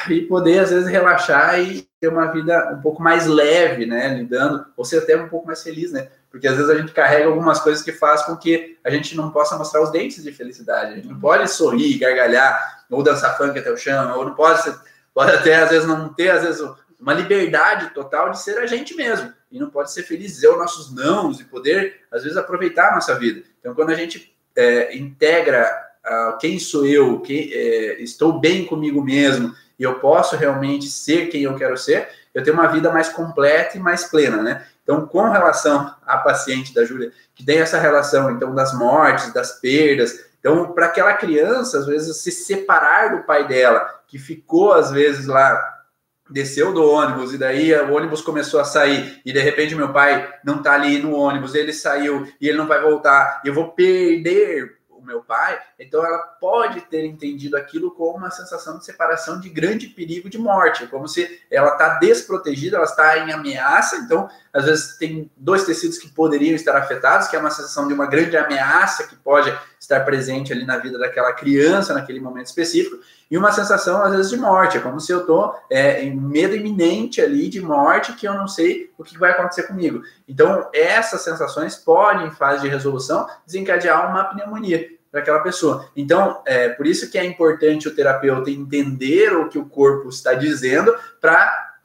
e poder, às vezes, relaxar e ter uma vida um pouco mais leve, né? Lidando, ou ser até um pouco mais feliz, né? Porque às vezes a gente carrega algumas coisas que faz com que a gente não possa mostrar os dentes de felicidade. A gente não pode sorrir, gargalhar, ou dançar funk até o chão, ou não pode, pode até, às vezes, não ter, às vezes, uma liberdade total de ser a gente mesmo e não pode ser feliz, dizer os nossos nãos e poder, às vezes, aproveitar a nossa vida. Então, quando a gente é, integra uh, quem sou eu, quem, é, estou bem comigo mesmo e eu posso realmente ser quem eu quero ser, eu tenho uma vida mais completa e mais plena, né? Então, com relação à paciente da Júlia, que tem essa relação, então, das mortes, das perdas, então, para aquela criança, às vezes, se separar do pai dela, que ficou, às vezes, lá desceu do ônibus e daí o ônibus começou a sair e de repente meu pai não tá ali no ônibus, ele saiu e ele não vai voltar, eu vou perder o meu pai, então ela pode ter entendido aquilo como uma sensação de separação de grande perigo de morte, como se ela está desprotegida, ela está em ameaça, então às vezes tem dois tecidos que poderiam estar afetados, que é uma sensação de uma grande ameaça que pode estar presente ali na vida daquela criança naquele momento específico, e uma sensação às vezes de morte, é como se eu estou é, em medo iminente ali de morte que eu não sei o que vai acontecer comigo. Então essas sensações podem, em fase de resolução, desencadear uma pneumonia para aquela pessoa. Então, é por isso que é importante o terapeuta entender o que o corpo está dizendo para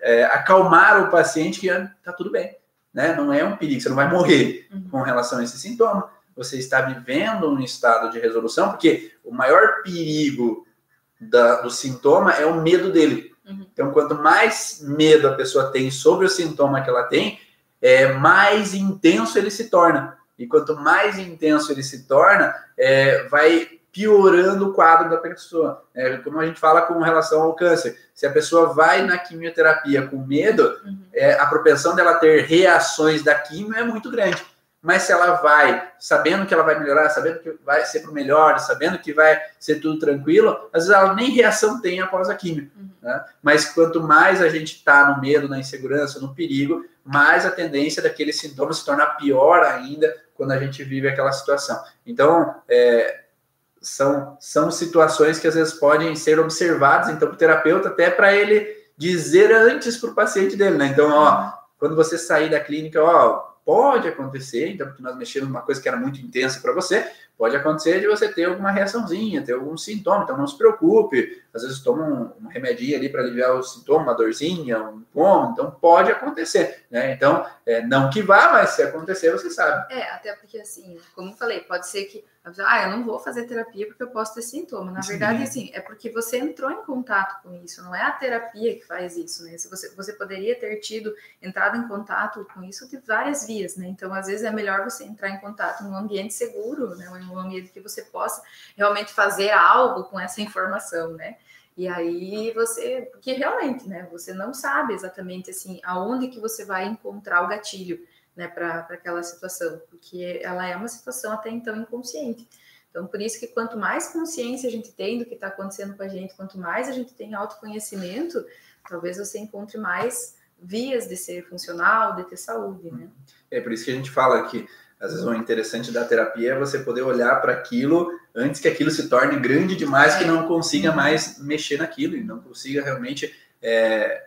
é, acalmar o paciente que está tudo bem, né? Não é um perigo, você não vai morrer uhum. com relação a esse sintoma, você está vivendo um estado de resolução, porque o maior perigo da, do sintoma é o medo dele. Uhum. Então, quanto mais medo a pessoa tem sobre o sintoma que ela tem, é, mais intenso ele se torna. E quanto mais intenso ele se torna, é, vai piorando o quadro da pessoa. É, como a gente fala com relação ao câncer. Se a pessoa vai na quimioterapia com medo, uhum. é, a propensão dela ter reações da quimio é muito grande. Mas se ela vai sabendo que ela vai melhorar, sabendo que vai ser para o melhor, sabendo que vai ser tudo tranquilo, às vezes ela nem reação tem após a quimio. Uhum. Né? Mas quanto mais a gente está no medo, na insegurança, no perigo, mais a tendência daquele sintoma se tornar pior ainda quando a gente vive aquela situação. Então, é, são, são situações que às vezes podem ser observadas, então, o terapeuta, até para ele dizer antes para o paciente dele, né? Então, ó, quando você sair da clínica, ó, pode acontecer, então, porque nós mexemos numa coisa que era muito intensa para você, pode acontecer de você ter alguma reaçãozinha, ter algum sintoma, então não se preocupe. Às vezes toma um, um remedinho ali para aliviar o sintoma, uma dorzinha, um pomo, então pode acontecer, né? Então, é, não que vá, mas se acontecer, você sabe. É, até porque assim, como eu falei, pode ser que ah, eu não vou fazer terapia porque eu posso ter sintoma. Na verdade, assim, é porque você entrou em contato com isso, não é a terapia que faz isso, né? Se você, você poderia ter tido entrado em contato com isso de várias vias, né? Então, às vezes é melhor você entrar em contato num ambiente seguro, né? Um ambiente que você possa realmente fazer algo com essa informação, né? E aí você, porque realmente, né? Você não sabe exatamente assim aonde que você vai encontrar o gatilho né, para aquela situação, porque ela é uma situação até então inconsciente. Então, por isso que quanto mais consciência a gente tem do que está acontecendo com a gente, quanto mais a gente tem autoconhecimento, talvez você encontre mais vias de ser funcional, de ter saúde, né? É por isso que a gente fala que às vezes o interessante da terapia é você poder olhar para aquilo antes que aquilo se torne grande demais, que não consiga mais mexer naquilo e não consiga realmente é,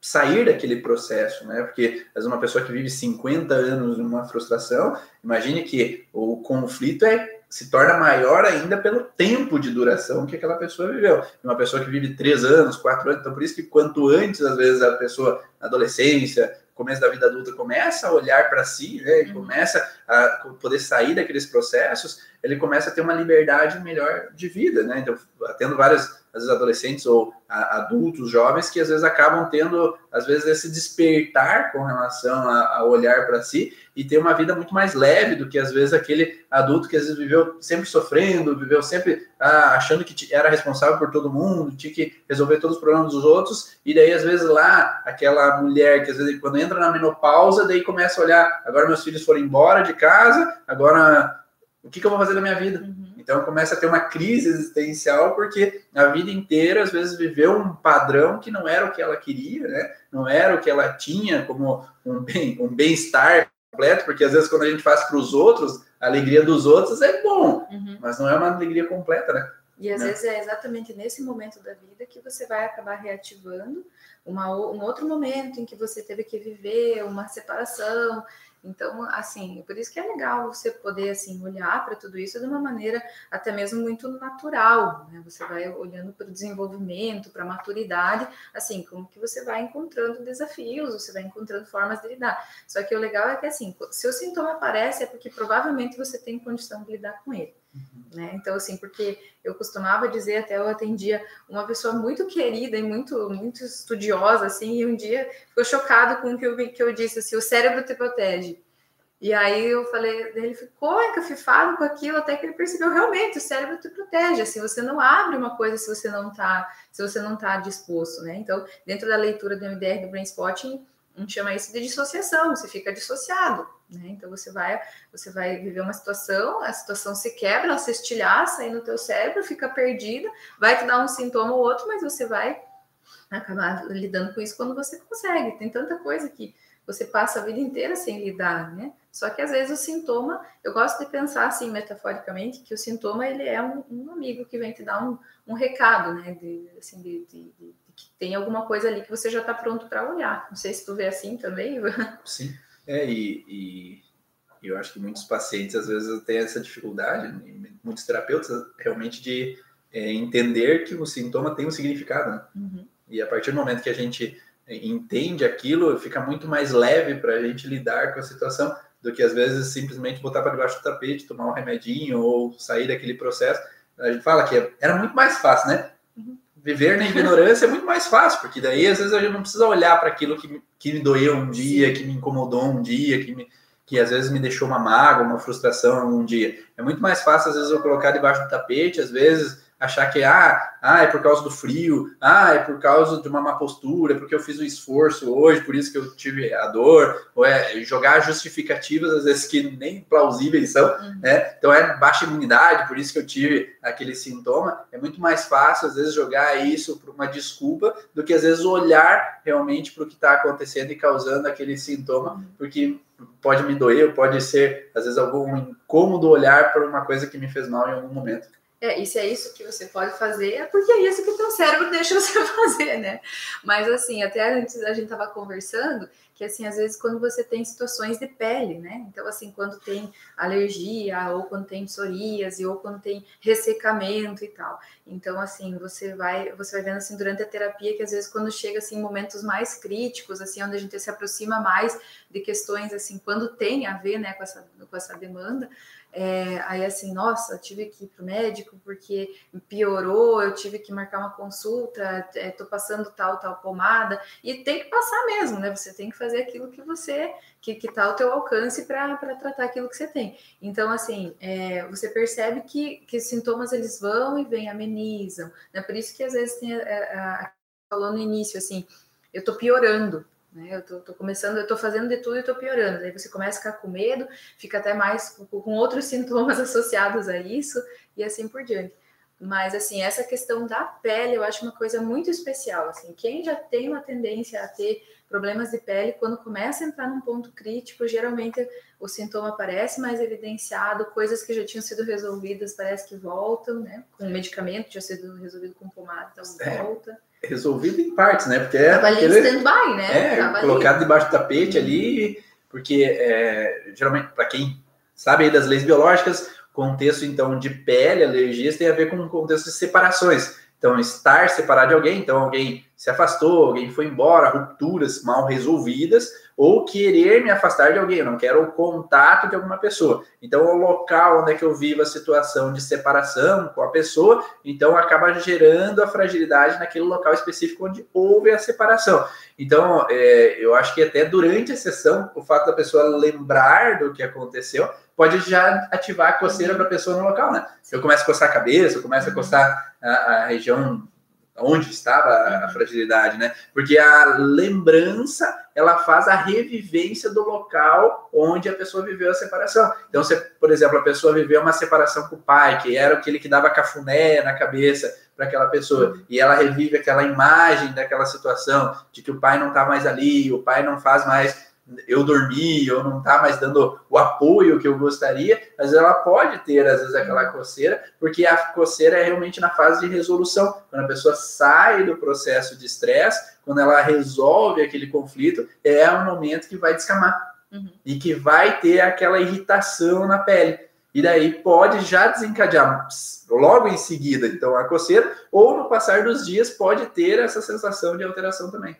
sair daquele processo, né? Porque às vezes uma pessoa que vive 50 anos numa frustração, imagine que o conflito é se torna maior ainda pelo tempo de duração que aquela pessoa viveu. Uma pessoa que vive três anos, quatro anos, então por isso que quanto antes, às vezes, a pessoa, na adolescência, começo da vida adulta, começa a olhar para si, né, e uhum. começa a poder sair daqueles processos, ele começa a ter uma liberdade melhor de vida, né? Então, tendo várias às vezes adolescentes ou adultos, jovens, que às vezes acabam tendo, às vezes, esse despertar com relação a, olhar para si e ter uma vida muito mais leve do que, às vezes, aquele adulto que às vezes viveu sempre sofrendo, viveu sempre ah, achando que era responsável por todo mundo, tinha que resolver todos os problemas dos outros, e daí, às vezes, lá, aquela mulher que, às vezes, quando entra na menopausa, daí começa a olhar, agora meus filhos foram embora de casa, agora o que, que eu vou fazer na minha vida? Então começa a ter uma crise existencial porque a vida inteira às vezes viveu um padrão que não era o que ela queria, né? Não era o que ela tinha como um bem um bem-estar completo, porque às vezes quando a gente faz para os outros, a alegria dos outros é bom, uhum. mas não é uma alegria completa, né? E às né? vezes é exatamente nesse momento da vida que você vai acabar reativando uma, um outro momento em que você teve que viver uma separação, então, assim, por isso que é legal você poder assim olhar para tudo isso de uma maneira até mesmo muito natural, né? Você vai olhando para o desenvolvimento, para a maturidade, assim, como que você vai encontrando desafios, você vai encontrando formas de lidar. Só que o legal é que assim, se o sintoma aparece é porque provavelmente você tem condição de lidar com ele. Uhum. Né? Então, assim, porque eu costumava dizer, até eu atendia uma pessoa muito querida e muito, muito estudiosa, assim, e um dia ficou chocado com o que eu, que eu disse, assim, o cérebro te protege. E aí eu falei, ele ficou encafifado com aquilo, até que ele percebeu realmente o cérebro te protege, assim, você não abre uma coisa se você não tá, se você não tá disposto, né? Então, dentro da leitura do MDR do Brain Spotting, a gente chama isso de dissociação, você fica dissociado, né? Então você vai, você vai viver uma situação, a situação se quebra, ela se estilhaça aí no teu cérebro, fica perdida, vai te dar um sintoma ou outro, mas você vai acabar lidando com isso quando você consegue. Tem tanta coisa que você passa a vida inteira sem lidar, né? Só que às vezes o sintoma, eu gosto de pensar assim metaforicamente, que o sintoma ele é um, um amigo que vem te dar um, um recado, né? De, assim, de, de, de, que tem alguma coisa ali que você já está pronto para olhar. Não sei se tu vê assim também. Sim. É, e, e, eu acho que muitos pacientes às vezes têm essa dificuldade, muitos terapeutas realmente de é, entender que o sintoma tem um significado. Né? Uhum. E a partir do momento que a gente entende aquilo, fica muito mais leve para a gente lidar com a situação, do que às vezes simplesmente botar para debaixo do tapete, tomar um remedinho ou sair daquele processo. A gente fala que era muito mais fácil, né? Viver na ignorância é muito mais fácil, porque daí às vezes a gente não precisa olhar para aquilo que, que me doeu um dia, que me incomodou um dia, que me, que às vezes me deixou uma mágoa, uma frustração um dia. É muito mais fácil, às vezes, eu colocar debaixo do tapete, às vezes achar que ah, ah, é por causa do frio, ah, é por causa de uma má postura, porque eu fiz um esforço hoje, por isso que eu tive a dor, ou é jogar justificativas, às vezes que nem plausíveis são, uhum. né? Então é baixa imunidade, por isso que eu tive aquele sintoma. É muito mais fácil, às vezes, jogar isso por uma desculpa do que às vezes olhar realmente para o que está acontecendo e causando aquele sintoma, uhum. porque pode me doer, pode ser, às vezes, algum incômodo olhar para uma coisa que me fez mal em algum momento. É, isso é isso que você pode fazer, é porque é isso que o teu cérebro deixa você [laughs] fazer, né? Mas assim, até antes a gente estava conversando que assim, às vezes quando você tem situações de pele, né? Então assim, quando tem alergia ou quando tem psoríase ou quando tem ressecamento e tal. Então assim, você vai, você vai vendo assim durante a terapia que às vezes quando chega assim momentos mais críticos, assim, onde a gente se aproxima mais de questões assim, quando tem a ver, né, com essa com essa demanda, é, aí assim, nossa, tive que ir para o médico porque piorou, eu tive que marcar uma consulta, estou é, passando tal, tal pomada, e tem que passar mesmo, né? Você tem que fazer aquilo que você, que está ao teu alcance para tratar aquilo que você tem. Então, assim, é, você percebe que, que os sintomas eles vão e vêm, amenizam, né? Por isso que às vezes tem, a, a, falou no início, assim, eu estou piorando, né? Eu tô, tô, começando, eu tô fazendo de tudo e tô piorando. Aí você começa a ficar com medo, fica até mais com, com outros [laughs] sintomas associados a isso e assim por diante. Mas assim, essa questão da pele eu acho uma coisa muito especial. Assim, quem já tem uma tendência a ter problemas de pele, quando começa a entrar num ponto crítico, geralmente o sintoma aparece mais evidenciado, coisas que já tinham sido resolvidas parece que voltam, né? Com medicamento já sido resolvido com pomada, então é. volta resolvido em partes, né? Porque é Tava ali aquele, stand-by, né? É, colocado ali. debaixo do tapete ali, porque é, geralmente, para quem sabe aí das leis biológicas, contexto então de pele, alergias, tem a ver com o contexto de separações. Então, estar separado de alguém, então alguém se afastou, alguém foi embora, rupturas mal resolvidas, ou querer me afastar de alguém, eu não quero o contato de alguma pessoa. Então, o local onde é que eu vivo a situação de separação com a pessoa, então acaba gerando a fragilidade naquele local específico onde houve a separação. Então, é, eu acho que até durante a sessão, o fato da pessoa lembrar do que aconteceu pode já ativar a coceira para a pessoa no local, né? Eu começo a coçar a cabeça, eu começo a coçar a, a região onde estava a fragilidade, né? Porque a lembrança ela faz a revivência do local onde a pessoa viveu a separação. Então, se, por exemplo, a pessoa viveu uma separação com o pai, que era aquele que dava cafuné na cabeça para aquela pessoa, e ela revive aquela imagem daquela situação de que o pai não está mais ali, o pai não faz mais eu dormi ou não está mais dando o apoio que eu gostaria, mas ela pode ter, às vezes, aquela coceira, porque a coceira é realmente na fase de resolução. Quando a pessoa sai do processo de estresse, quando ela resolve aquele conflito, é o momento que vai descamar uhum. e que vai ter aquela irritação na pele. E daí pode já desencadear logo em seguida, então, a coceira, ou no passar dos dias pode ter essa sensação de alteração também.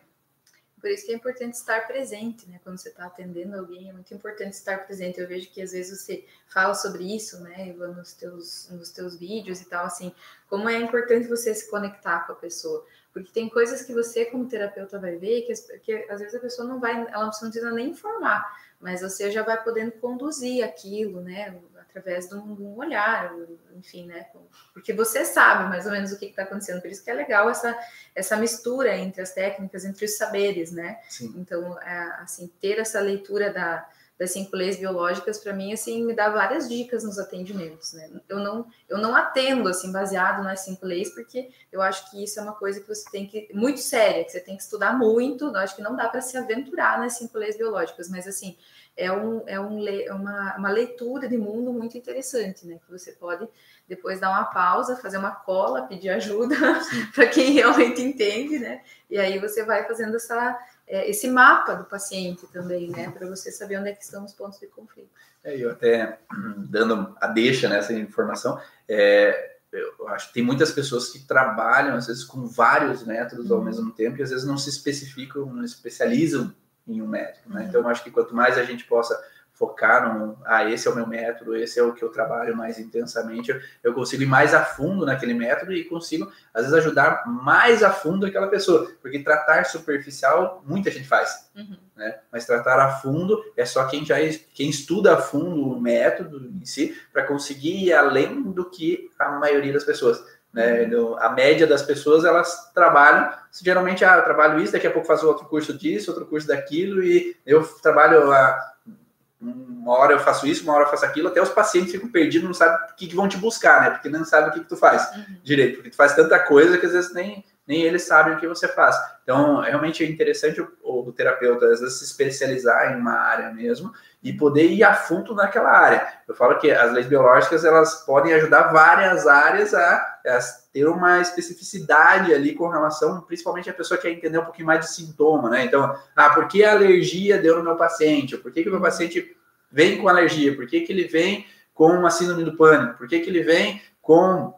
Por isso que é importante estar presente, né? Quando você está atendendo alguém, é muito importante estar presente. Eu vejo que às vezes você fala sobre isso, né, Ivan, nos teus, nos teus vídeos e tal, assim, como é importante você se conectar com a pessoa. Porque tem coisas que você, como terapeuta, vai ver que, que às vezes a pessoa não vai, ela não precisa nem informar, mas você já vai podendo conduzir aquilo, né? Através de um, de um, olhar, enfim, né? Porque você sabe mais ou menos o que está acontecendo. Por isso que é legal essa, essa mistura entre as técnicas, entre os saberes, né? Sim. Então, é, assim, ter essa leitura da, das cinco leis biológicas, para mim, assim, me dá várias dicas nos atendimentos, né? Eu não, eu não atendo, assim, baseado nas cinco leis, porque eu acho que isso é uma coisa que você tem que, muito séria, que você tem que estudar muito, eu acho que não dá para se aventurar nas cinco leis biológicas, mas, assim, é, um, é um, uma, uma leitura de mundo muito interessante, né? Que você pode depois dar uma pausa, fazer uma cola, pedir ajuda [laughs] para quem realmente entende, né? E aí você vai fazendo essa, é, esse mapa do paciente também, né? Para você saber onde é que estão os pontos de conflito. É, eu até [clears throat] dando a deixa nessa informação, é, eu acho que tem muitas pessoas que trabalham, às vezes, com vários métodos ao uhum. mesmo tempo, e às vezes não se especificam, não especializam em um médico. Né? Então, eu acho que quanto mais a gente possa focar no, ah, esse é o meu método, esse é o que eu trabalho mais intensamente, eu consigo ir mais a fundo naquele método e consigo, às vezes, ajudar mais a fundo aquela pessoa, porque tratar superficial, muita gente faz, uhum. né? Mas tratar a fundo é só quem já quem estuda a fundo o método em si, para conseguir ir além do que a maioria das pessoas. Né? Uhum. A média das pessoas, elas trabalham, geralmente, ah, eu trabalho isso, daqui a pouco faço outro curso disso, outro curso daquilo, e eu trabalho uma hora eu faço isso, uma hora eu faço aquilo, até os pacientes ficam perdidos, não sabem o que, que vão te buscar, né? Porque não sabem o que, que tu faz uhum. direito, porque tu faz tanta coisa que às vezes nem, nem eles sabem o que você faz. Então, realmente é interessante o, o, terapeuta, às vezes, se especializar em uma área mesmo e poder ir a fundo naquela área. Eu falo que as leis biológicas, elas podem ajudar várias áreas a, a ter uma especificidade ali com relação, principalmente a pessoa que quer entender um pouquinho mais de sintoma, né? Então, ah, por que a alergia deu no meu paciente? Por que, que o meu paciente vem com alergia? Por que, que ele vem com uma síndrome do pânico? Por que, que ele vem com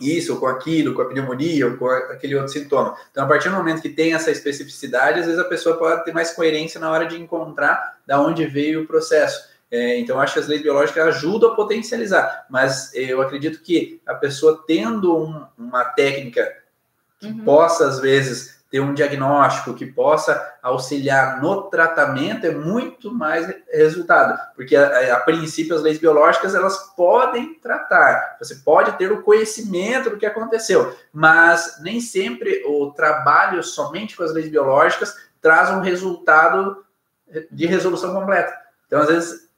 isso, ou com aquilo, com a pneumonia, ou com aquele outro sintoma. Então, a partir do momento que tem essa especificidade, às vezes a pessoa pode ter mais coerência na hora de encontrar da onde veio o processo. É, então, acho que as leis biológicas ajudam a potencializar, mas eu acredito que a pessoa tendo um, uma técnica que uhum. possa, às vezes, ter um diagnóstico que possa auxiliar no tratamento é muito mais resultado, porque a, a, princípio as leis biológicas elas podem tratar, você pode ter o conhecimento do que aconteceu, mas nem sempre o trabalho somente com as leis biológicas traz um resultado de resolução completa. Então, às vezes,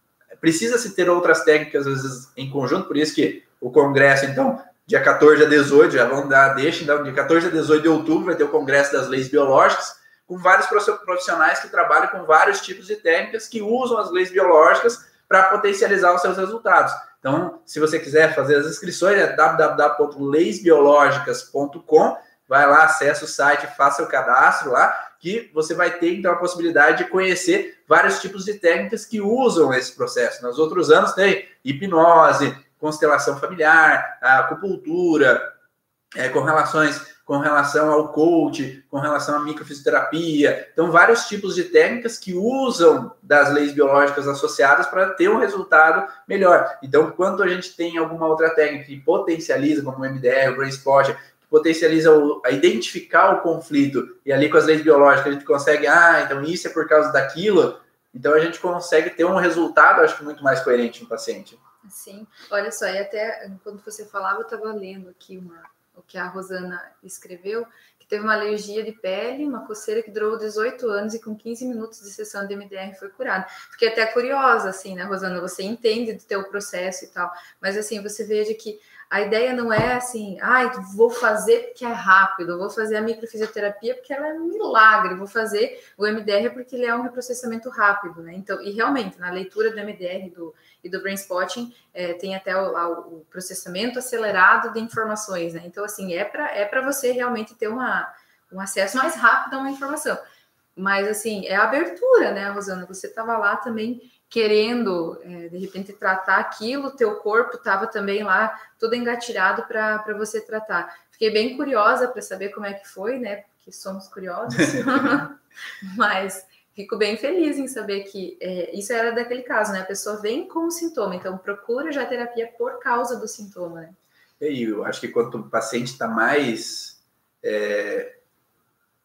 precisa se ter outras técnicas, às vezes, em conjunto, por isso que o Congresso, então, dia 14 a 18, já vão dar, deixa, então, dia 14 a 18 de outubro vai ter o Congresso das Leis Biológicas, com vários profissionais que trabalham com vários tipos de técnicas que usam as leis biológicas para potencializar os seus resultados. Então, se você quiser fazer as inscrições, é www.leisbiológicas.com, vai lá, acessa o site, faça o cadastro lá, que você vai ter então a possibilidade de conhecer vários tipos de técnicas que usam esse processo. Nos outros anos tem hipnose, constelação familiar, a acupuntura, é, com relações com relação ao coach, com relação à microfisioterapia. Então, vários tipos de técnicas que usam das leis biológicas associadas para ter um resultado melhor. Então, quando a gente tem alguma outra técnica que potencializa, como o MDR, o Brain Spot, que potencializa o, a identificar o conflito, e ali com as leis biológicas a gente consegue, ah, então isso é por causa daquilo, então a gente consegue ter um resultado, acho que muito mais coerente no paciente. Sim, olha só, e até quando você falava, eu estava lendo aqui uma, o que a Rosana escreveu, que teve uma alergia de pele, uma coceira que durou 18 anos e com 15 minutos de sessão de MDR foi curada. Fiquei até curiosa, assim, né, Rosana? Você entende do teu processo e tal, mas assim, você veja que a ideia não é assim, ai, vou fazer porque é rápido, vou fazer a microfisioterapia porque ela é um milagre, vou fazer o MDR porque ele é um reprocessamento rápido, né? Então, e realmente, na leitura do MDR do, e do Brain Spotting, é, tem até o, o, processamento acelerado de informações, né? Então, assim, é para é você realmente ter uma, um acesso mais rápido a uma informação. Mas, assim, é a abertura, né, Rosana? Você estava lá também querendo, é, de repente, tratar aquilo, teu corpo estava também lá, tudo engatilhado para você tratar. Fiquei bem curiosa para saber como é que foi, né? Porque somos curiosos. [laughs] Mas fico bem feliz em saber que é, isso era daquele caso, né? A pessoa vem com o sintoma, então procura já terapia por causa do sintoma, né? E eu acho que quanto o paciente está mais é,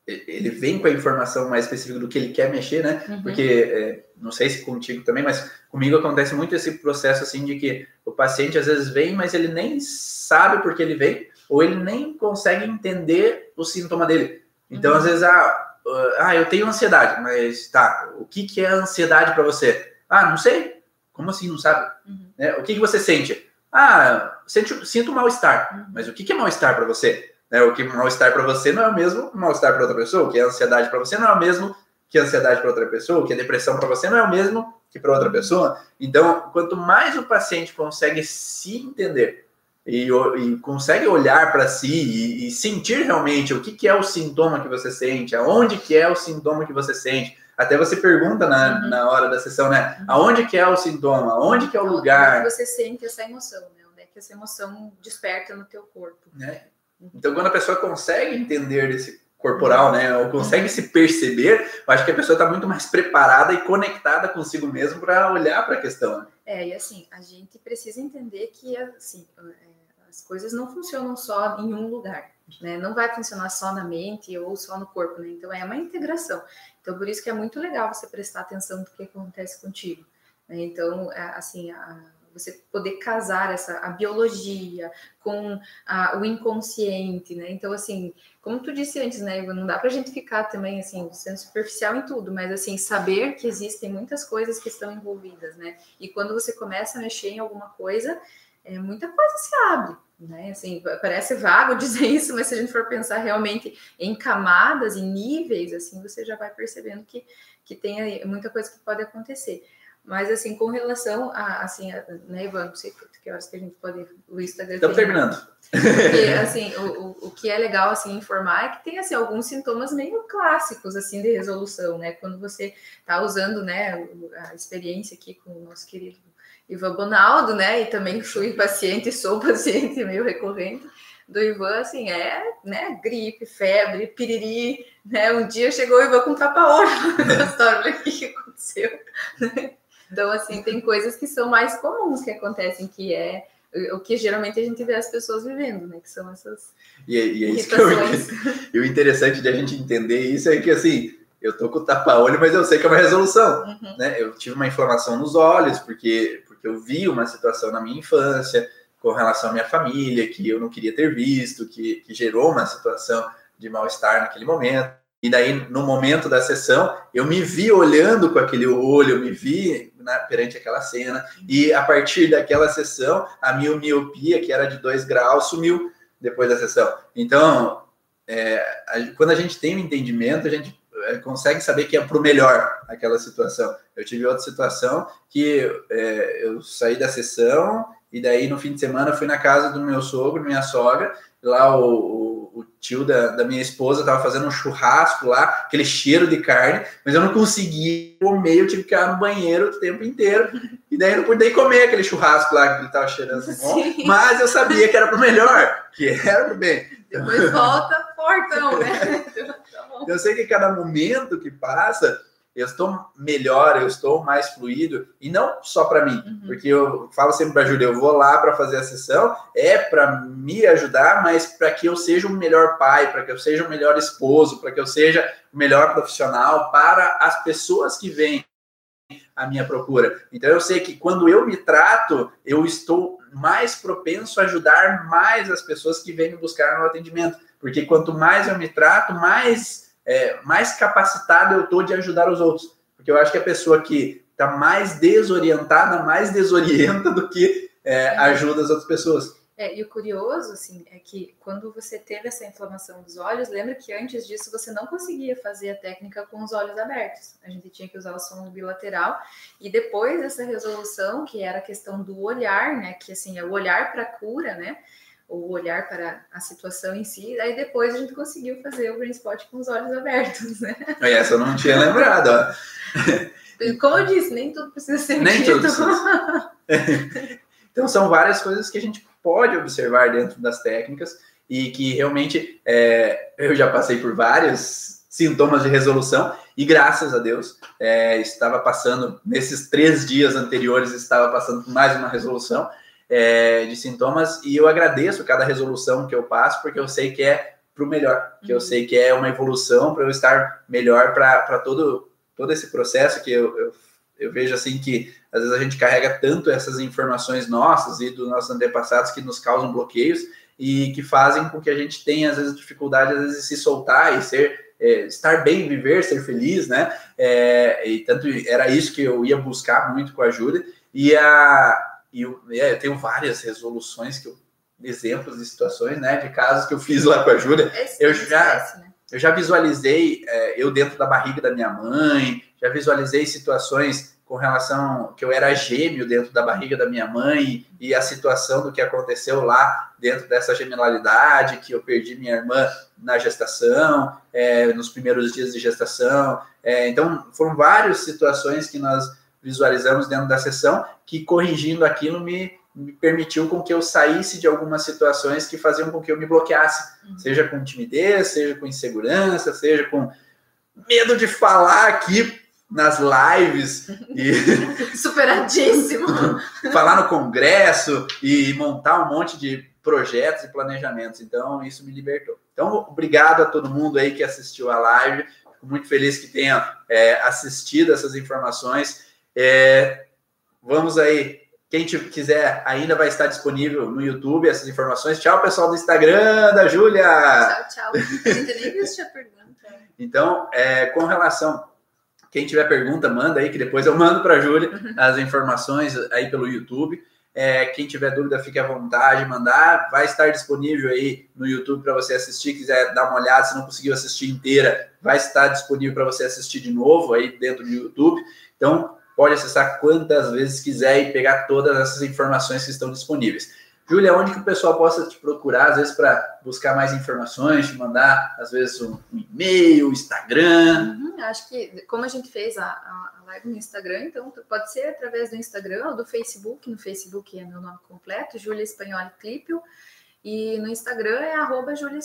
ele vem com a informação mais específica do que ele quer mexer, né? Uhum. Porque é, não sei se contigo também, mas comigo acontece muito esse processo assim de que o paciente às vezes vem, mas ele nem sabe por que ele vem, ou ele nem consegue entender o sintoma dele. Então, uhum. às vezes, ah, ah, eu tenho ansiedade, mas tá, o que, que é ansiedade para você? Ah, não sei. Como assim, não sabe? Uhum. Né? O que, que você sente? Ah, sente, sinto mal-estar. Uhum. Mas o que, que é mal-estar para você? Né? O que mal-estar para você não é o mesmo mal-estar para outra pessoa, o que é ansiedade para você não é o mesmo que ansiedade para outra pessoa, o que é depressão para você não é o mesmo que para outra pessoa. Então, quanto mais o paciente consegue se entender e, e consegue olhar para si e, e, sentir realmente o que, que é o sintoma que você sente, aonde que é o sintoma que você sente, até você pergunta na, uhum. na hora da sessão, né? Uhum. Aonde que é o sintoma? Aonde que é o lugar? Onde você sente essa emoção, né? Onde é que essa emoção desperta no teu corpo. Né? Então, quando a pessoa consegue entender esse, corporal, né? Ou consegue uhum. se perceber, eu acho que a pessoa está muito mais preparada e conectada consigo mesmo para olhar para a questão. Né? É, e assim, a gente precisa entender que assim, é, as coisas não funcionam só em um lugar, né? Não vai funcionar só na mente ou só no corpo, né? Então é uma integração. Então por isso que é muito legal você prestar atenção no que acontece contigo. Né? Então, é, assim, a você poder casar essa a biologia com a, o inconsciente, né? Então, assim, como tu disse antes, né, não dá para a gente ficar também assim sendo superficial em tudo, mas assim saber que existem muitas coisas que estão envolvidas, né? E quando você começa a mexer em alguma coisa, é, muita coisa se abre, né? Assim, parece vago [laughs] dizer isso, mas se a gente for pensar realmente em camadas, em níveis, assim, você já vai percebendo que que tem muita coisa que pode acontecer. Mas, assim, com relação a, assim, a, né, Ivan, não sei que horas que a gente pode... O Instagram Estamos terminando. Porque, [laughs] assim, o, o, o, que é legal, assim, informar é que tem, assim, alguns sintomas meio clássicos, assim, de resolução, né? Quando você está usando, né, a experiência aqui com o nosso querido Ivan Bonaldo, né? E também fui paciente, sou paciente meio recorrente do Ivan, assim, é, né, gripe, febre, piriri, né? Um dia chegou o Ivan com tapa-olho [laughs] na história, o que aconteceu, né? Então, assim, tem coisas que são mais comuns que acontecem, que é o que geralmente a gente vê as pessoas vivendo, né? Que são essas. E, é, e é isso que eu, e o interessante de a gente entender isso é que assim, eu tô com tapa-olho, mas eu sei que é uma resolução. Uhum. Né? Eu tive uma inflamação nos olhos, porque, porque eu vi uma situação na minha infância com relação à minha família, que eu não queria ter visto, que, que gerou uma situação de mal-estar naquele momento. E daí, no momento da sessão, eu me vi olhando com aquele olho, eu me vi né, perante aquela cena, e a partir daquela sessão, a minha miopia, que era de 2 graus, sumiu depois da sessão. Então, é, a, quando a gente tem um entendimento, a gente é, consegue saber que é para o melhor aquela situação. Eu tive outra situação que é, eu saí da sessão, e daí no fim de semana fui na casa do meu sogro, minha sogra, lá o, o tio da, da minha esposa estava fazendo um churrasco lá, aquele cheiro de carne, mas eu não consegui comer, eu tive que ficar no banheiro o tempo inteiro, e daí eu não pude comer aquele churrasco lá que ele estava cheirando assim, bom, mas eu sabia que era para o melhor, que era para o bem. Depois volta fortão, né? [laughs] eu sei que cada momento que passa, eu estou melhor, eu estou mais fluido, e não só para mim, uhum. porque eu falo sempre para a Júlia, eu vou lá para fazer a sessão, é para me ajudar, mas para que eu seja um melhor pai, para que eu seja um melhor esposo, para que eu seja o melhor profissional para as pessoas que vêm à minha procura. Então eu sei que quando eu me trato, eu estou mais propenso a ajudar mais as pessoas que vêm me buscar no atendimento, porque quanto mais eu me trato, mais é, mais capacitado eu tô de ajudar os outros. Porque eu acho que a pessoa que está mais desorientada, mais desorienta do que é, ajuda as outras pessoas. É, e o curioso, assim, é que quando você teve essa inflamação dos olhos, lembra que antes disso você não conseguia fazer a técnica com os olhos abertos. A gente tinha que usar o som bilateral. E depois dessa resolução, que era a questão do olhar, né? Que assim, é o olhar para a cura, né? O olhar para a situação em si. Aí depois a gente conseguiu fazer o Brain Spot com os olhos abertos, né? Essa eu não tinha lembrado. Como eu disse, nem tudo precisa ser nem dito. Tudo precisa. [laughs] então são várias coisas que a gente pode observar dentro das técnicas e que realmente é, eu já passei por vários sintomas de resolução e graças a Deus é, estava passando nesses três dias anteriores estava passando por mais uma resolução é, de sintomas e eu agradeço cada resolução que eu passo, porque eu sei que é para o melhor, que eu uhum. sei que é uma evolução para eu estar melhor para todo, todo esse processo que eu, eu, eu, vejo assim que às vezes a gente carrega tanto essas informações nossas e dos nossos antepassados que nos causam bloqueios e que fazem com que a gente tenha às vezes dificuldade às vezes de se soltar e ser é, estar bem, viver, ser feliz, né? É, e tanto era isso que eu ia buscar muito com a Júlia. E a, e eu, é, eu tenho várias resoluções que eu, exemplos de situações, né, de casos que eu fiz lá com a Júlia. Eu já, né? eu já visualizei é, eu dentro da barriga da minha mãe, já visualizei situações com relação que eu era gêmeo dentro da barriga da minha mãe e a situação do que aconteceu lá dentro dessa gemelalidade, que eu perdi minha irmã na gestação, é, nos primeiros dias de gestação. É, então, foram várias situações que nós visualizamos dentro da sessão, que corrigindo aquilo me, me permitiu com que eu saísse de algumas situações que faziam com que eu me bloqueasse, uhum. seja com timidez, seja com insegurança, seja com medo de falar aqui nas lives e [laughs] superadíssimo [laughs] falar no congresso e montar um monte de projetos e planejamentos. Então isso me libertou. Então obrigado a todo mundo aí que assistiu a live. Fico muito feliz que tenha é, assistido essas informações. É, vamos aí quem quiser, ainda vai estar disponível no YouTube essas informações. Tchau, pessoal do Instagram da Júlia. Tchau, tchau. A gente nem viu a pergunta. Então, é, com relação, quem tiver pergunta, manda aí, que depois eu mando para a Júlia uhum. as informações aí pelo YouTube. É, quem tiver dúvida, fique à vontade, mandar. Vai estar disponível aí no YouTube para você assistir. Quiser dar uma olhada, se não conseguiu assistir inteira, vai estar disponível para você assistir de novo aí dentro do YouTube. Então, pode acessar quantas vezes quiser e pegar todas essas informações que estão disponíveis. Júlia, onde que o pessoal possa te procurar, às vezes, para buscar mais informações, te mandar, às vezes, um, e-mail, Instagram? Uhum, acho que, como a gente fez a, a, live no Instagram, então pode ser através do Instagram ou do Facebook. No Facebook é meu nome completo, Júlia Espanholi Clipio. E no Instagram é arroba Júlia.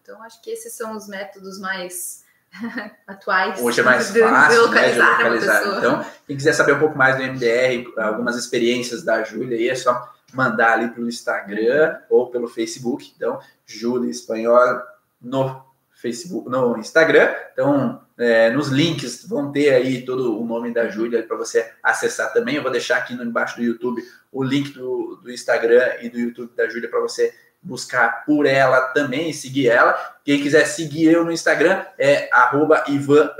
Então, acho que esses são os métodos mais [laughs] atuais. Hoje é mais [laughs] fácil localizar, né, de localizar. Então, quem quiser saber um pouco mais do MDR, algumas experiências da Júlia, aí é só mandar ali pelo Instagram ou pelo Facebook. Então, Júlia Espanhol no Facebook, no Instagram. Então, é, nos links vão ter aí todo o nome da Júlia para você acessar também. Eu vou deixar aqui embaixo do YouTube o link do, do Instagram e do YouTube da Júlia para você buscar por ela também seguir ela. Quem quiser seguir eu no Instagram é Ivan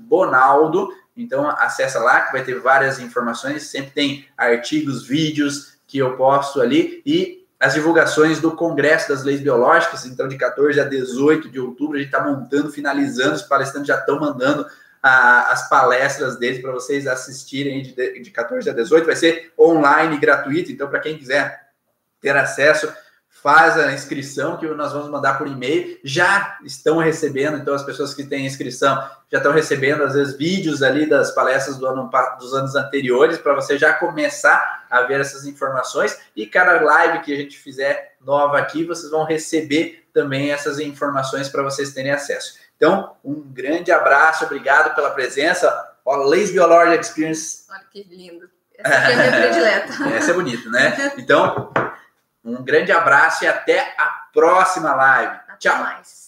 Bonaldo. Então acessa lá que vai ter várias informações, sempre tem artigos, vídeos que eu posto ali e as divulgações do Congresso das Leis Biológicas, então de 14 a 18 de outubro, a gente está montando, finalizando, os palestrantes já estão mandando a, as palestras deles para vocês assistirem de, de 14 a 18, vai ser online, gratuito, então para quem quiser ter acesso, faz a inscrição que nós vamos mandar por e-mail. Já estão recebendo, então as pessoas que têm inscrição já estão recebendo às vezes vídeos ali das palestras do ano, dos anos anteriores para você já começar a ver essas informações e cada live que a gente fizer nova aqui, vocês vão receber também essas informações para vocês terem acesso. Então, um grande abraço, obrigado pela presença. Ó, Leis Biology Experience. Olha que lindo. Essa aqui é a minha [laughs] predileta. Essa é bonita, né? Então, um grande abraço e até a próxima live. Até Tchau. Mais.